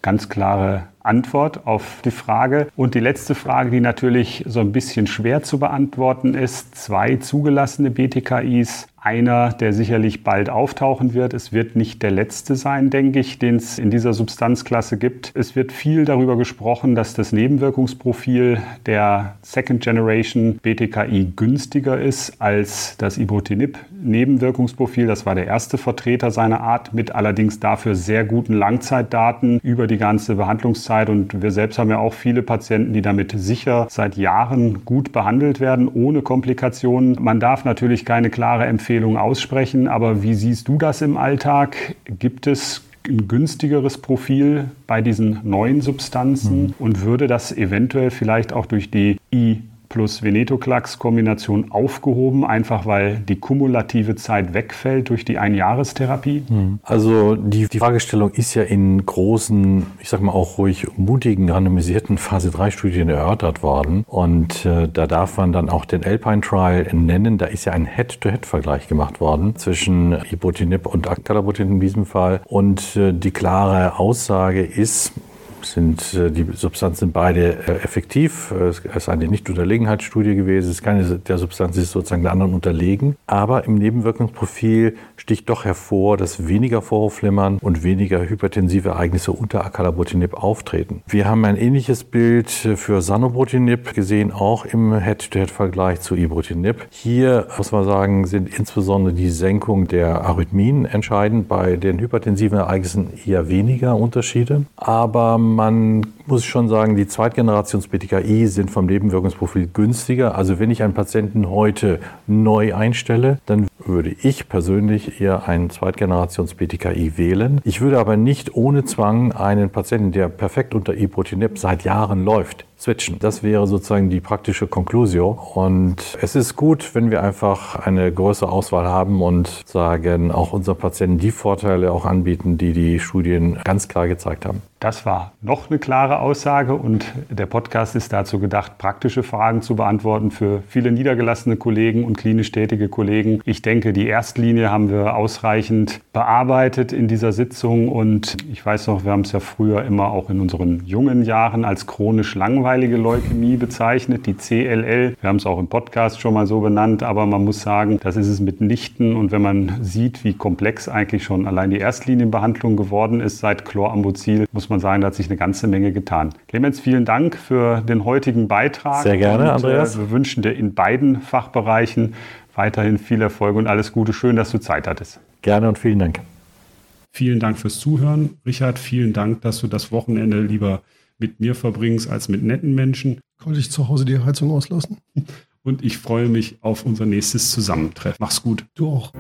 C: Ganz klare Antwort auf die Frage. Und die letzte Frage, die natürlich so ein bisschen schwer zu beantworten ist. Zwei zugelassene BTKIs einer, der sicherlich bald auftauchen wird. Es wird nicht der letzte sein, denke ich, den es in dieser Substanzklasse gibt. Es wird viel darüber gesprochen, dass das Nebenwirkungsprofil der Second Generation BTKI günstiger ist als das Ibrutinib Nebenwirkungsprofil. Das war der erste Vertreter seiner Art mit allerdings dafür sehr guten Langzeitdaten über die ganze Behandlungszeit. Und wir selbst haben ja auch viele Patienten, die damit sicher seit Jahren gut behandelt werden, ohne Komplikationen. Man darf natürlich keine klare Empfehlung Empfehlung aussprechen, aber wie siehst du das im Alltag? Gibt es ein günstigeres Profil bei diesen neuen Substanzen mhm. und würde das eventuell vielleicht auch durch die I plus Venetoclax-Kombination aufgehoben, einfach weil die kumulative Zeit wegfällt durch die Einjahrestherapie?
E: Hm. Also die, die Fragestellung ist ja in großen, ich sag mal auch ruhig mutigen, randomisierten Phase-3-Studien erörtert worden. Und äh, da darf man dann auch den Alpine-Trial nennen. Da ist ja ein Head-to-Head-Vergleich gemacht worden zwischen Ibotinib und Actalabrutinib in diesem Fall. Und äh, die klare Aussage ist, sind äh, die Substanzen beide äh, effektiv. Es ist eine Nicht-Unterlegenheitsstudie gewesen. Es ist keine der Substanz ist sozusagen der anderen unterlegen. Aber im Nebenwirkungsprofil sticht doch hervor, dass weniger Vorhofflimmern und weniger hypertensive Ereignisse unter Acalabrutinib auftreten. Wir haben ein ähnliches Bild für Sanobrutinib gesehen, auch im Head-to-Head-Vergleich zu Ibrutinib. Hier muss man sagen, sind insbesondere die Senkung der Arrhythmien entscheidend. Bei den hypertensiven Ereignissen eher weniger Unterschiede. Aber man muss schon sagen, die Zweitgenerations-BTKI sind vom Nebenwirkungsprofil günstiger. Also wenn ich einen Patienten heute neu einstelle, dann würde ich persönlich eher einen Zweitgenerations-BTKI wählen. Ich würde aber nicht ohne Zwang einen Patienten, der perfekt unter Ibrutinib seit Jahren läuft, switchen. Das wäre sozusagen die praktische Conclusio. Und es ist gut, wenn wir einfach eine größere Auswahl haben und sagen, auch unseren Patienten die Vorteile auch anbieten, die die Studien ganz klar gezeigt haben.
C: Das war noch eine klare Aussage und der Podcast ist dazu gedacht, praktische Fragen zu beantworten für viele niedergelassene Kollegen und klinisch tätige Kollegen. Ich denke, die Erstlinie haben wir ausreichend bearbeitet in dieser Sitzung und ich weiß noch, wir haben es ja früher immer auch in unseren jungen Jahren als chronisch langweilige Leukämie bezeichnet, die CLL. Wir haben es auch im Podcast schon mal so benannt, aber man muss sagen, das ist es mitnichten und wenn man sieht, wie komplex eigentlich schon allein die Erstlinienbehandlung geworden ist seit Chlorambucil, muss man sagen, da hat sich eine ganze Menge getan. Clemens, vielen Dank für den heutigen Beitrag.
E: Sehr gerne, und, äh, Andreas.
C: wir wünschen dir in beiden Fachbereichen weiterhin viel Erfolg und alles Gute. Schön, dass du Zeit hattest.
E: Gerne und vielen Dank.
G: Vielen Dank fürs Zuhören. Richard, vielen Dank, dass du das Wochenende lieber mit mir verbringst als mit netten Menschen.
B: Konnte ich zu Hause die Heizung auslassen?
G: Und ich freue mich auf unser nächstes Zusammentreffen. Mach's gut.
B: Du auch.